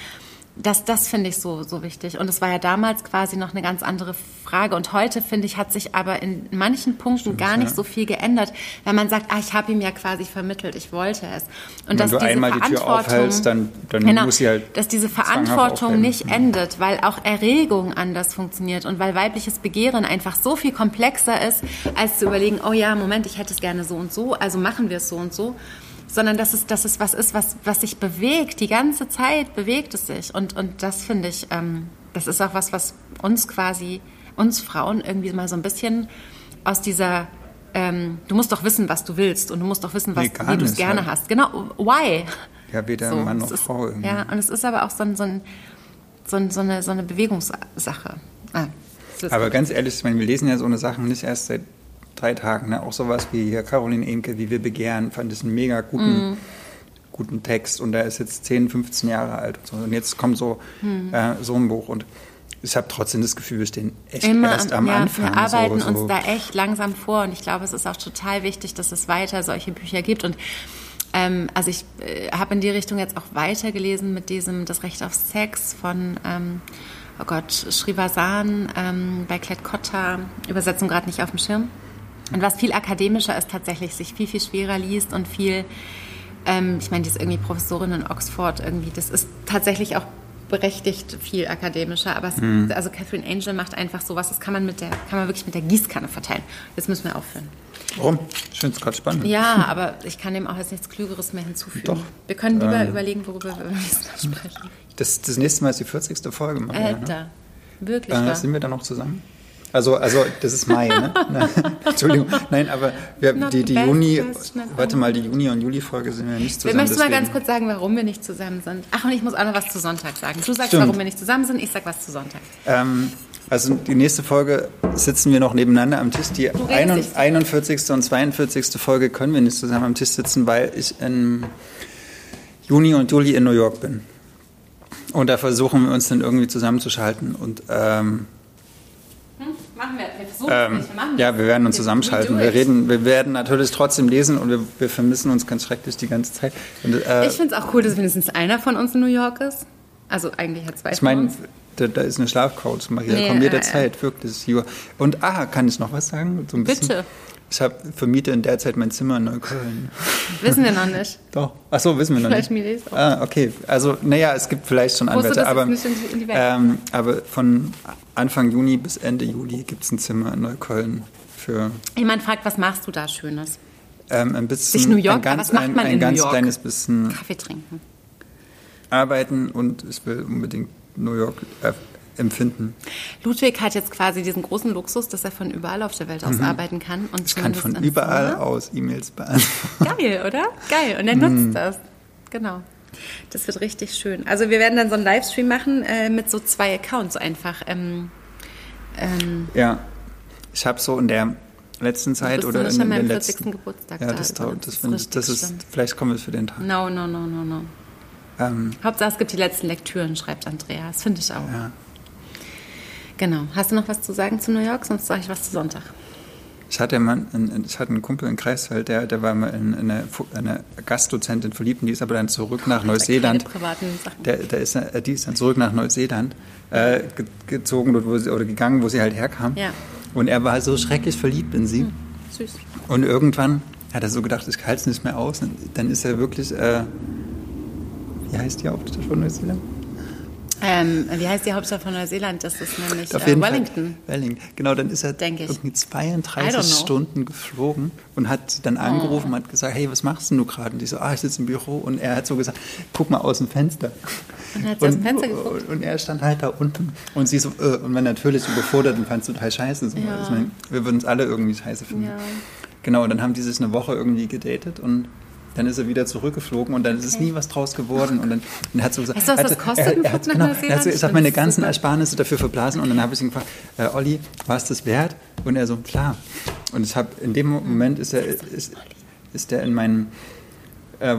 das, das finde ich so, so wichtig. Und es war ja damals quasi noch eine ganz andere Frage. Und heute, finde ich, hat sich aber in manchen Punkten Stimmt, gar nicht ja. so viel geändert, weil man sagt, ah, ich habe ihm ja quasi vermittelt, ich wollte es. Und, und dass du diese einmal die Tür aufhältst, dann, dann genau, muss sie halt Dass diese Verantwortung nicht endet, weil auch Erregung anders funktioniert und weil weibliches Begehren einfach so viel komplexer ist, als zu überlegen, oh ja, Moment, ich hätte es gerne so und so, also machen wir es so und so sondern dass es, dass es was ist, was, was sich bewegt. Die ganze Zeit bewegt es sich. Und, und das finde ich, ähm, das ist auch was, was uns quasi, uns Frauen irgendwie mal so ein bisschen aus dieser, ähm, du musst doch wissen, was du willst und du musst doch wissen, was, nee, wie du es gerne halt. hast. Genau, why? Ja, weder so, Mann noch ist, Frau. Irgendwie. Ja, und es ist aber auch so, ein, so, ein, so, ein, so, eine, so eine Bewegungssache. Ah, aber ganz ehrlich, ich meine, wir lesen ja so eine Sachen nicht erst seit drei Tagen. Ne? Auch sowas wie hier Caroline Enke, wie wir begehren, fand ich einen mega guten, mm. guten Text. Und der ist jetzt 10, 15 Jahre alt und so. Und jetzt kommt so, mm. äh, so ein Buch. Und ich habe trotzdem das Gefühl, wir stehen echt Immer erst am ja, Anfang. Wir arbeiten so, so. uns da echt langsam vor. Und ich glaube, es ist auch total wichtig, dass es weiter solche Bücher gibt. Und ähm, also ich äh, habe in die Richtung jetzt auch weitergelesen mit diesem Das Recht auf Sex von... Ähm, oh Gott, Srivasan ähm, bei Klett Cotta, Übersetzung gerade nicht auf dem Schirm. Und was viel akademischer ist, tatsächlich sich viel, viel schwerer liest und viel, ähm, ich meine, die ist irgendwie Professorin in Oxford irgendwie, das ist tatsächlich auch berechtigt viel akademischer, aber es, mhm. also Catherine Angel macht einfach sowas, das kann man mit der, kann man wirklich mit der Gießkanne verteilen. Jetzt müssen wir aufhören. Warum? Ich finde es gerade spannend. Ja, aber ich kann dem auch jetzt nichts Klügeres mehr hinzufügen. Doch. Wir können lieber ähm, überlegen, worüber wir [laughs] sprechen. Das, das nächste Mal ist die 40. Folge. Alter, ja, ne? wirklich äh, Sind wir dann noch zusammen? Also, also das ist Mai, ne? [laughs] Entschuldigung. Nein, aber wir, die, die Juni, warte mal, die Juni- und Juli-Folge sind ja nicht zusammen. Wir möchten mal ganz kurz sagen, warum wir nicht zusammen sind. Ach, und ich muss auch noch was zu Sonntag sagen. Du sagst, Stimmt. warum wir nicht zusammen sind, ich sag was zu Sonntag. Ähm, also die nächste Folge sitzen wir noch nebeneinander am Tisch. Die 41. und 42. Folge können wir nicht zusammen am Tisch sitzen, weil ich im Juni und Juli in New York bin. Und da versuchen wir uns dann irgendwie zusammenzuschalten. Und ähm, hm, machen wir. Wir versuchen ähm, nicht. Wir machen ja, wir werden uns zusammenschalten. Wir reden, wir werden natürlich trotzdem lesen und wir, wir vermissen uns ganz schrecklich die ganze Zeit. Und, äh, ich finde es auch cool, dass wenigstens einer von uns in New York ist. Also eigentlich hat zwei ich mein, von uns da, da ist eine Schlafcouch, Maria, nee, kommt jederzeit, äh, wirklich. Und aha, kann ich noch was sagen? So Bitte. Ich habe vermiete in der Zeit mein Zimmer in Neukölln. Wissen wir noch nicht. [laughs] Doch. Ach so, wissen wir noch vielleicht nicht. Vielleicht Ah, okay. Also, naja, es gibt vielleicht schon Anwärter, aber, ähm, aber von Anfang Juni bis Ende Juli gibt es ein Zimmer in Neukölln für. Jemand fragt, was machst du da Schönes? Ähm, ein bisschen. Sich New York, ein ganz, was macht man ein, ein in ganz New York? kleines bisschen. Kaffee trinken. Arbeiten und ich will unbedingt New York äh, empfinden. Ludwig hat jetzt quasi diesen großen Luxus, dass er von überall auf der Welt aus mhm. arbeiten kann. Und ich kann von überall Zimmer. aus E-Mails beantworten. Geil, oder? Geil. Und er nutzt mhm. das. Genau. Das wird richtig schön. Also wir werden dann so einen Livestream machen äh, mit so zwei Accounts einfach. Ähm, ähm, ja, ich habe so in der letzten Zeit oder in, in der letzten Geburtstag ja, das, da, das, das, ist, das ist, vielleicht kommen wir für den Tag. No, no, no, no, no. Ähm, Hauptsache es gibt die letzten Lektüren, schreibt Andrea. Das finde ich auch. Ja. Genau. Hast du noch was zu sagen zu New York? Sonst sage ich was zu Sonntag. Ich hatte, Mann, ich hatte einen Kumpel in Kreisfeld, der, der war mal in, in eine, eine, Gastdozentin verliebt und die ist aber dann zurück nach Neuseeland. Der, der ist, die ist dann zurück nach Neuseeland äh, gezogen wo sie, oder gegangen, wo sie halt herkam. Ja. Und er war so schrecklich verliebt in sie. Hm, süß. Und irgendwann hat er so gedacht, ich halte es nicht mehr aus. Und dann ist er wirklich, äh, wie heißt die Hauptstadt von Neuseeland? Ähm, wie heißt die Hauptstadt von Neuseeland? Das ist nämlich äh, Wellington. Fall. Wellington. Genau, dann ist er irgendwie 32 Stunden geflogen und hat dann angerufen oh. und hat gesagt, hey, was machst du gerade? Und ich so, ah, ich sitze im Büro. Und er hat so gesagt, guck mal aus dem Fenster. Und, hat sie aus dem Fenster geguckt? Und er stand halt da unten. Und sie so, äh, und man natürlich überfordert und fand es total scheiße. So. Ja. Meine, wir würden es alle irgendwie scheiße finden. Ja. Genau, und dann haben die sich eine Woche irgendwie gedatet und dann ist er wieder zurückgeflogen und dann ist es nie was draus geworden. Und dann er hat so gesagt, weißt du, was das kostet? Er, er, hat, genau, er hat so, ich habe meine ganzen Ersparnisse dafür verblasen und dann habe ich ihn gefragt, äh, Olli, war es das wert? Und er so, klar. Und ich habe in dem Moment ist er ist, ist der in meinem äh,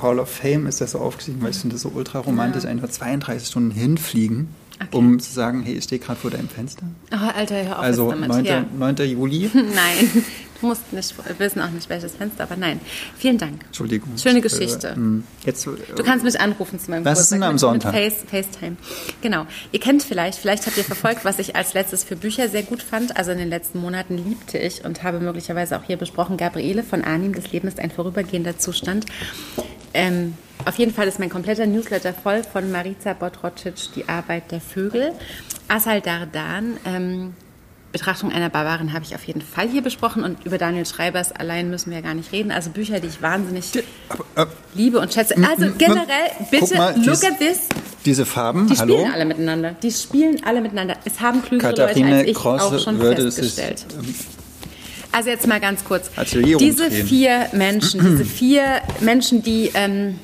Hall of Fame ist das so aufgestiegen, weil ich finde das so ultra romantisch, ja. einfach 32 Stunden hinfliegen Okay. um zu sagen, hey, ich stehe gerade vor deinem Fenster. Oh, Alter, hör auf Also 9. Ja. 9. Juli. [laughs] nein, du musst nicht wissen auch nicht welches Fenster, aber nein. Vielen Dank. Entschuldigung. Schöne Geschichte. Äh, jetzt, äh, du kannst mich anrufen zu meinem Was ist denn am Sonntag? Mit Face, FaceTime. Genau. Ihr kennt vielleicht, vielleicht habt ihr verfolgt, was ich als letztes für Bücher sehr gut fand. Also in den letzten Monaten liebte ich und habe möglicherweise auch hier besprochen, Gabriele von Arnim, das Leben ist ein vorübergehender Zustand. Ähm, auf jeden Fall ist mein kompletter Newsletter voll von Marica Botrocic, Die Arbeit der Vögel. Asal Dardan, ähm, Betrachtung einer Barbarin habe ich auf jeden Fall hier besprochen und über Daniel Schreibers allein müssen wir ja gar nicht reden. Also Bücher, die ich wahnsinnig die, äh, liebe und schätze. Also generell, bitte, mal, look dies, at this. Diese Farben, die hallo? spielen alle miteinander. Die spielen alle miteinander. Es haben klügere Katharine Leute als ich Krosse auch schon festgestellt. Sich, ähm, also jetzt mal ganz kurz. Diese vier Menschen, [clears throat] diese vier Menschen, die... Ähm,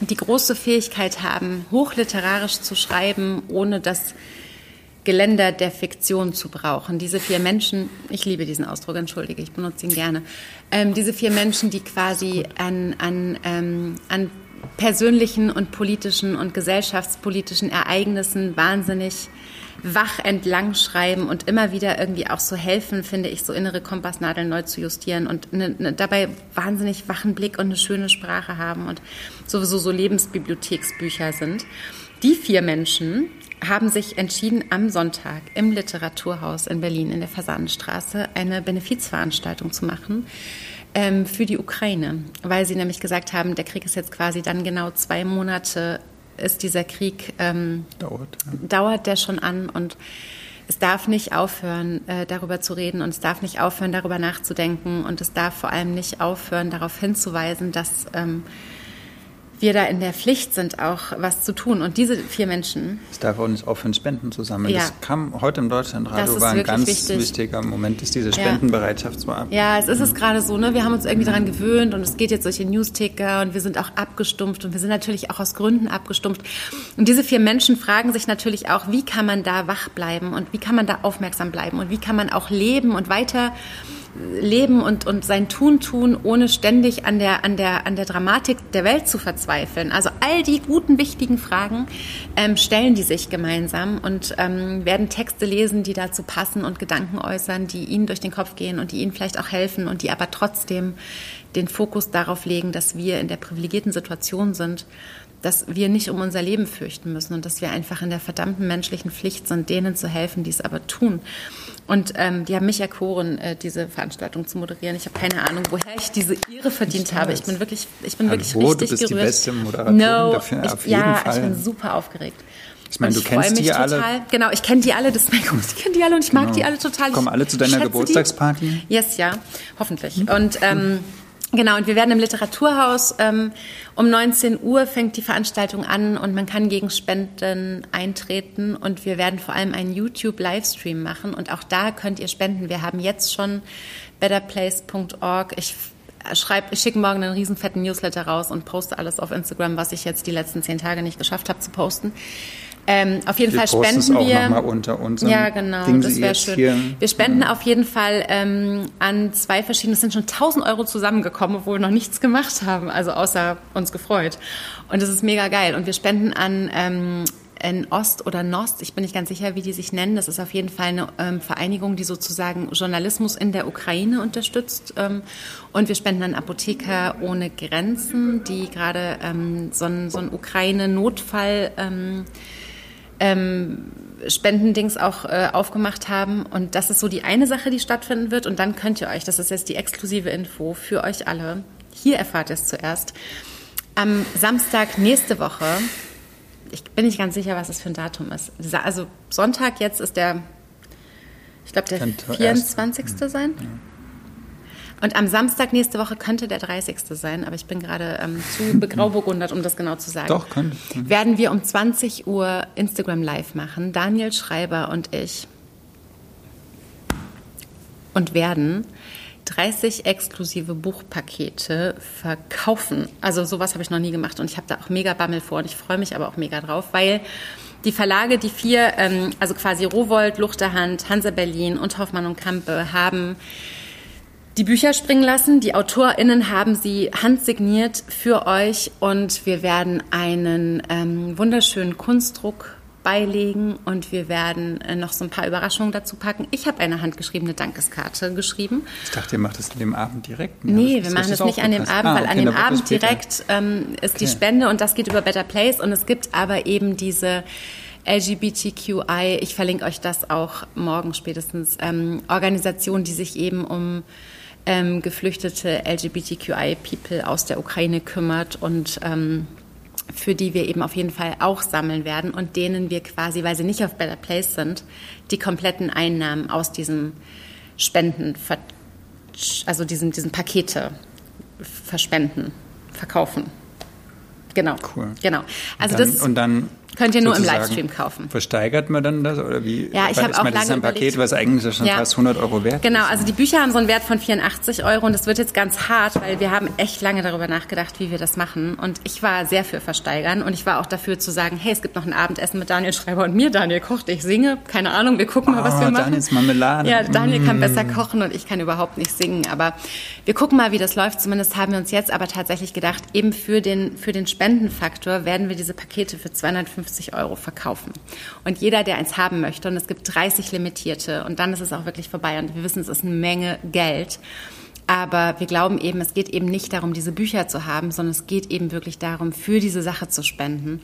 die große Fähigkeit haben, hochliterarisch zu schreiben, ohne das Geländer der Fiktion zu brauchen. Diese vier Menschen, ich liebe diesen Ausdruck, entschuldige, ich benutze ihn gerne. Ähm, diese vier Menschen, die quasi an, an, ähm, an persönlichen und politischen und gesellschaftspolitischen Ereignissen wahnsinnig wach entlang schreiben und immer wieder irgendwie auch so helfen, finde ich, so innere Kompassnadeln neu zu justieren und ne, ne, dabei wahnsinnig wachen Blick und eine schöne Sprache haben und sowieso so Lebensbibliotheksbücher sind. Die vier Menschen haben sich entschieden, am Sonntag im Literaturhaus in Berlin in der Fasanenstraße eine Benefizveranstaltung zu machen ähm, für die Ukraine, weil sie nämlich gesagt haben, der Krieg ist jetzt quasi dann genau zwei Monate ist dieser Krieg ähm, dauert, ja. dauert der schon an und es darf nicht aufhören, äh, darüber zu reden und es darf nicht aufhören, darüber nachzudenken und es darf vor allem nicht aufhören, darauf hinzuweisen, dass ähm, wir da in der Pflicht sind, auch was zu tun. Und diese vier Menschen. Es darf auch nicht aufhören, Spenden zu sammeln. Ja. Das kam heute im Deutschlandradio, war ein ganz wichtig. wichtiger Moment, ist diese Spendenbereitschaft ab. Ja, es ist es gerade so, ne? Wir haben uns irgendwie daran gewöhnt und es geht jetzt solche Newsticker und wir sind auch abgestumpft und wir sind natürlich auch aus Gründen abgestumpft. Und diese vier Menschen fragen sich natürlich auch, wie kann man da wach bleiben und wie kann man da aufmerksam bleiben und wie kann man auch leben und weiter leben und, und sein Tun tun, ohne ständig an der, an, der, an der Dramatik der Welt zu verzweifeln. Also all die guten, wichtigen Fragen ähm, stellen die sich gemeinsam und ähm, werden Texte lesen, die dazu passen und Gedanken äußern, die ihnen durch den Kopf gehen und die ihnen vielleicht auch helfen und die aber trotzdem den Fokus darauf legen, dass wir in der privilegierten Situation sind, dass wir nicht um unser Leben fürchten müssen und dass wir einfach in der verdammten menschlichen Pflicht sind, denen zu helfen, die es aber tun. Und ähm, die haben mich erkoren, äh, diese Veranstaltung zu moderieren. Ich habe keine Ahnung, woher ich diese Ehre verdient habe. Ich bin wirklich, ich bin wirklich Hallo, richtig du bist gerührt. die beste Moderatorin no, dafür, ich, auf jeden ja, Fall. ich bin super aufgeregt. Ich meine, du kennst die alle. Total. Genau, ich kenne die alle, das ist mein Gut, ich kenne die alle und ich genau. mag die alle total. Kommen alle zu deiner Geburtstagsparty? Die. Yes, ja, hoffentlich. Mhm. Und ähm, Genau, und wir werden im Literaturhaus. Ähm, um 19 Uhr fängt die Veranstaltung an und man kann gegen Spenden eintreten. Und wir werden vor allem einen YouTube-Livestream machen. Und auch da könnt ihr spenden. Wir haben jetzt schon betterplace.org. Ich schreibe, ich schicke morgen einen riesen fetten Newsletter raus und poste alles auf Instagram, was ich jetzt die letzten zehn Tage nicht geschafft habe zu posten. Ähm, auf jeden wir Fall spenden wir. Auch noch mal unter unserem ja, genau, Ding, das wäre schön. Hier. Wir spenden mhm. auf jeden Fall ähm, an zwei verschiedene, es sind schon 1000 Euro zusammengekommen, obwohl wir noch nichts gemacht haben, also außer uns gefreut. Und das ist mega geil. Und wir spenden an ähm, in Ost oder Nost, ich bin nicht ganz sicher, wie die sich nennen. Das ist auf jeden Fall eine ähm, Vereinigung, die sozusagen Journalismus in der Ukraine unterstützt. Ähm, und wir spenden an Apotheker ohne Grenzen, die gerade ähm, so einen so Ukraine-Notfall ähm, Spendendings auch äh, aufgemacht haben. Und das ist so die eine Sache, die stattfinden wird. Und dann könnt ihr euch, das ist jetzt die exklusive Info für euch alle, hier erfahrt ihr es zuerst, am Samstag nächste Woche, ich bin nicht ganz sicher, was das für ein Datum ist. Also Sonntag jetzt ist der, ich glaube, der 24. sein. Ja. Und am Samstag nächste Woche könnte der 30. sein, aber ich bin gerade ähm, zu [laughs] begrauburgundert, um das genau zu sagen. Doch, könnte. Mhm. Werden wir um 20 Uhr Instagram Live machen, Daniel Schreiber und ich. Und werden 30 exklusive Buchpakete verkaufen. Also sowas habe ich noch nie gemacht und ich habe da auch mega Bammel vor und ich freue mich aber auch mega drauf, weil die Verlage, die vier, ähm, also quasi Rowold, Luchterhand, Hansa Berlin und Hoffmann und Kampe haben die Bücher springen lassen. Die AutorInnen haben sie handsigniert für euch und wir werden einen ähm, wunderschönen Kunstdruck beilegen und wir werden äh, noch so ein paar Überraschungen dazu packen. Ich habe eine handgeschriebene Dankeskarte geschrieben. Ich dachte, ihr macht das an dem Abend direkt. Nee, wir machen das nicht an dem Abend, ah, weil okay, an dem Abend direkt ähm, ist okay. die Spende und das geht über Better Place und es gibt aber eben diese LGBTQI, ich verlinke euch das auch morgen spätestens, ähm, Organisation, die sich eben um ähm, geflüchtete LGBTQI-People aus der Ukraine kümmert und ähm, für die wir eben auf jeden Fall auch sammeln werden und denen wir quasi, weil sie nicht auf Better Place sind, die kompletten Einnahmen aus diesem Spenden, also diesen, diesen Pakete verspenden, verkaufen. Genau. Cool. Genau. Also und dann, das und dann Könnt ihr nur im Livestream kaufen. Versteigert man dann das oder wie? Ja, ich habe auch meine, das ist ein überlegt. Paket, was eigentlich schon ja. fast 100 Euro wert Genau, also die Bücher haben so einen Wert von 84 Euro und das wird jetzt ganz hart, weil wir haben echt lange darüber nachgedacht, wie wir das machen. Und ich war sehr für Versteigern und ich war auch dafür zu sagen, hey, es gibt noch ein Abendessen mit Daniel Schreiber und mir. Daniel kocht, ich singe, keine Ahnung, wir gucken mal, was wir oh, machen. Daniels Marmelade. Ja, Daniel mm. kann besser kochen und ich kann überhaupt nicht singen. Aber wir gucken mal, wie das läuft. Zumindest haben wir uns jetzt aber tatsächlich gedacht, eben für den, für den Spendenfaktor werden wir diese Pakete für 250 Euro verkaufen kaufen. Und jeder, der eins haben möchte, und es gibt 30 limitierte, und dann ist es auch wirklich vorbei. Und wir wissen, es ist eine Menge Geld. Aber wir glauben eben, es geht eben nicht darum, diese Bücher zu haben, sondern es geht eben wirklich darum, für diese Sache zu spenden.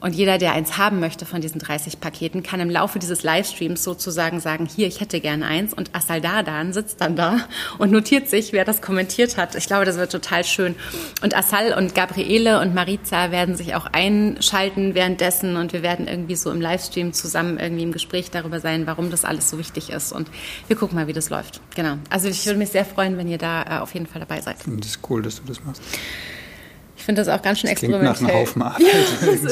Und jeder, der eins haben möchte von diesen 30 Paketen, kann im Laufe dieses Livestreams sozusagen sagen, hier, ich hätte gerne eins. Und Asaldadan sitzt dann da und notiert sich, wer das kommentiert hat. Ich glaube, das wird total schön. Und Asal und Gabriele und Mariza werden sich auch einschalten währenddessen. Und wir werden irgendwie so im Livestream zusammen irgendwie im Gespräch darüber sein, warum das alles so wichtig ist. Und wir gucken mal, wie das läuft. Genau. Also ich würde mich sehr freuen, wenn ihr da äh, auf jeden Fall dabei seid. Das ist cool, dass du das machst finde das auch ganz schön das klingt nach einem Haufen Arbeit.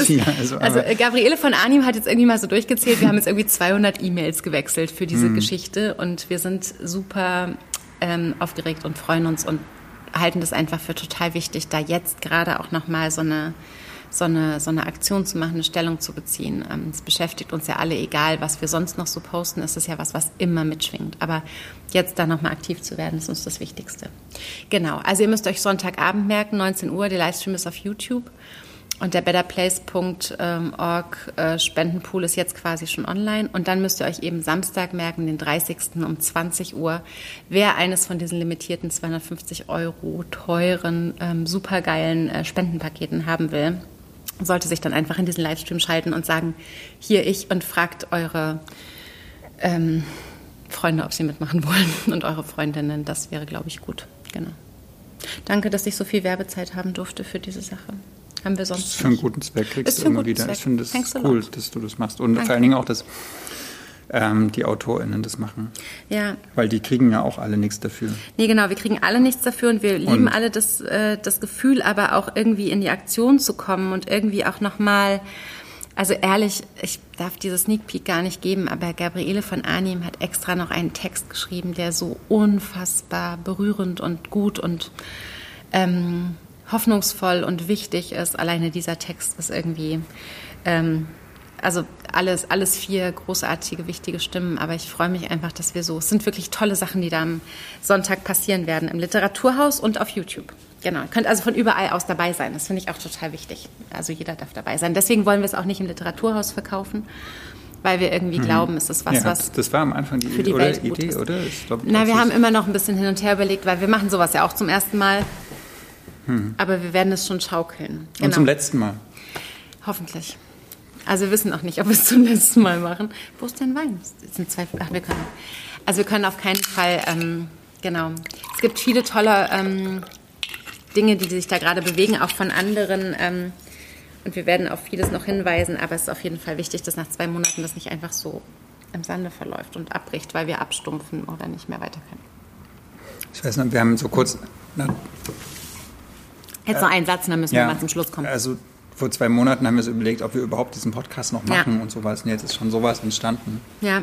Ja, also, also Gabriele von Arnim hat jetzt irgendwie mal so durchgezählt, wir haben jetzt irgendwie 200 E-Mails gewechselt für diese mhm. Geschichte und wir sind super ähm, aufgeregt und freuen uns und halten das einfach für total wichtig, da jetzt gerade auch nochmal so eine so eine, so eine Aktion zu machen, eine Stellung zu beziehen. Ähm, es beschäftigt uns ja alle, egal was wir sonst noch so posten, es ist ja was, was immer mitschwingt. Aber jetzt da nochmal aktiv zu werden, ist uns das Wichtigste. Genau, also ihr müsst euch Sonntagabend merken, 19 Uhr, der Livestream ist auf YouTube. Und der betterplace.org äh, Spendenpool ist jetzt quasi schon online. Und dann müsst ihr euch eben Samstag merken, den 30. um 20 Uhr, wer eines von diesen limitierten 250 Euro teuren, ähm, supergeilen äh, Spendenpaketen haben will sollte sich dann einfach in diesen Livestream schalten und sagen, hier ich und fragt eure ähm, Freunde, ob sie mitmachen [laughs] wollen und eure Freundinnen. Das wäre, glaube ich, gut. Genau. Danke, dass ich so viel Werbezeit haben durfte für diese Sache. Haben wir sonst. Das ist für einen guten Zweck kriegst du immer wieder. Zweck. Ich finde es cool, dass du das machst. Und Danke. vor allen Dingen auch, dass ähm, die AutorInnen das machen. Ja. Weil die kriegen ja auch alle nichts dafür. Nee, genau, wir kriegen alle nichts dafür und wir lieben und alle das, äh, das Gefühl, aber auch irgendwie in die Aktion zu kommen und irgendwie auch nochmal, also ehrlich, ich darf dieses Sneak Peek gar nicht geben, aber Gabriele von Arnim hat extra noch einen Text geschrieben, der so unfassbar berührend und gut und ähm, hoffnungsvoll und wichtig ist. Alleine dieser Text ist irgendwie ähm, also alles, alles vier großartige, wichtige Stimmen. Aber ich freue mich einfach, dass wir so, es sind wirklich tolle Sachen, die da am Sonntag passieren werden im Literaturhaus und auf YouTube. Genau, ihr könnt also von überall aus dabei sein. Das finde ich auch total wichtig. Also jeder darf dabei sein. Deswegen wollen wir es auch nicht im Literaturhaus verkaufen, weil wir irgendwie mhm. glauben, es ist was, ja, was. Das war am Anfang die für die oder Welt Idee, oder? Glaub, Na, wir haben immer noch ein bisschen hin und her überlegt, weil wir machen sowas ja auch zum ersten Mal. Hm. Aber wir werden es schon schaukeln. Genau. Und zum letzten Mal. Hoffentlich. Also wir wissen auch nicht, ob wir es zum letzten Mal machen. Wo ist denn Wein? Das sind zwei. Ach, wir können. Also wir können auf keinen Fall. Ähm, genau. Es gibt viele tolle ähm, Dinge, die sich da gerade bewegen, auch von anderen. Ähm, und wir werden auf vieles noch hinweisen. Aber es ist auf jeden Fall wichtig, dass nach zwei Monaten das nicht einfach so im Sande verläuft und abbricht, weil wir abstumpfen oder nicht mehr weiter können. Ich weiß noch, wir haben so kurz. Na, Jetzt noch einen Satz, dann müssen ja, wir mal zum Schluss kommen. Also vor zwei Monaten haben wir uns überlegt, ob wir überhaupt diesen Podcast noch machen ja. und sowas. Und jetzt ist schon sowas entstanden. Ja,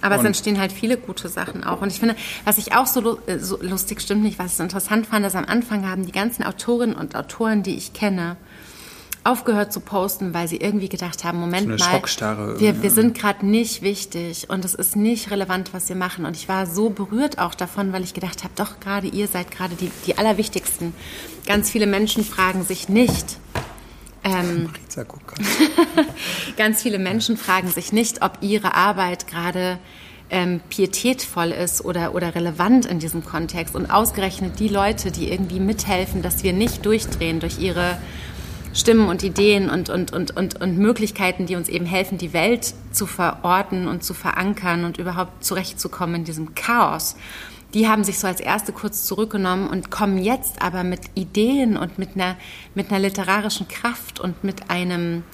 aber und es entstehen halt viele gute Sachen auch. Und ich finde, was ich auch so, äh, so lustig stimmt nicht, was ich so interessant fand, dass am Anfang haben die ganzen Autorinnen und Autoren, die ich kenne, aufgehört zu posten, weil sie irgendwie gedacht haben, Moment so mal, wir, wir sind gerade nicht wichtig und es ist nicht relevant, was wir machen. Und ich war so berührt auch davon, weil ich gedacht habe, doch gerade ihr seid gerade die, die Allerwichtigsten. Ganz viele Menschen fragen sich nicht, ähm, [laughs] [laughs] ganz viele Menschen fragen sich nicht, ob ihre Arbeit gerade ähm, pietätvoll ist oder, oder relevant in diesem Kontext. Und ausgerechnet die Leute, die irgendwie mithelfen, dass wir nicht durchdrehen durch ihre Stimmen und Ideen und, und, und, und, und Möglichkeiten, die uns eben helfen, die Welt zu verorten und zu verankern und überhaupt zurechtzukommen in diesem Chaos die haben sich so als erste kurz zurückgenommen und kommen jetzt aber mit Ideen und mit einer, mit einer literarischen Kraft und mit einem,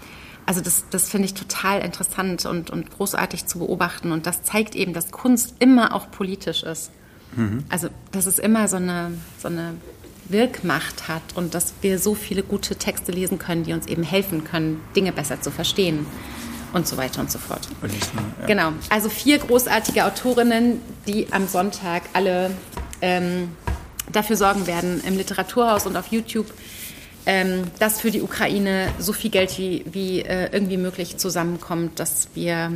also das, das finde ich total interessant und, und großartig zu beobachten. Und das zeigt eben, dass Kunst immer auch politisch ist. Mhm. Also, dass es immer so eine, so eine Wirkmacht hat und dass wir so viele gute Texte lesen können, die uns eben helfen können, Dinge besser zu verstehen und so weiter und so fort. Und ja. Genau, also vier großartige Autorinnen, die am Sonntag alle ähm, dafür sorgen werden, im Literaturhaus und auf YouTube, ähm, dass für die Ukraine so viel Geld wie, wie äh, irgendwie möglich zusammenkommt, dass wir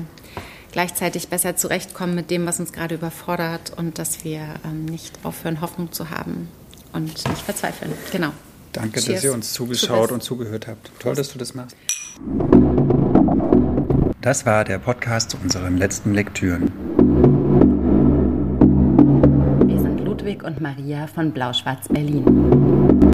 gleichzeitig besser zurechtkommen mit dem, was uns gerade überfordert und dass wir ähm, nicht aufhören, Hoffnung zu haben und nicht verzweifeln. Genau. Danke, Cheers. dass ihr uns zugeschaut und zugehört habt. Toll, dass du das machst. Das war der Podcast zu unseren letzten Lektüren. Wir sind Ludwig und Maria von Blau-Schwarz Berlin.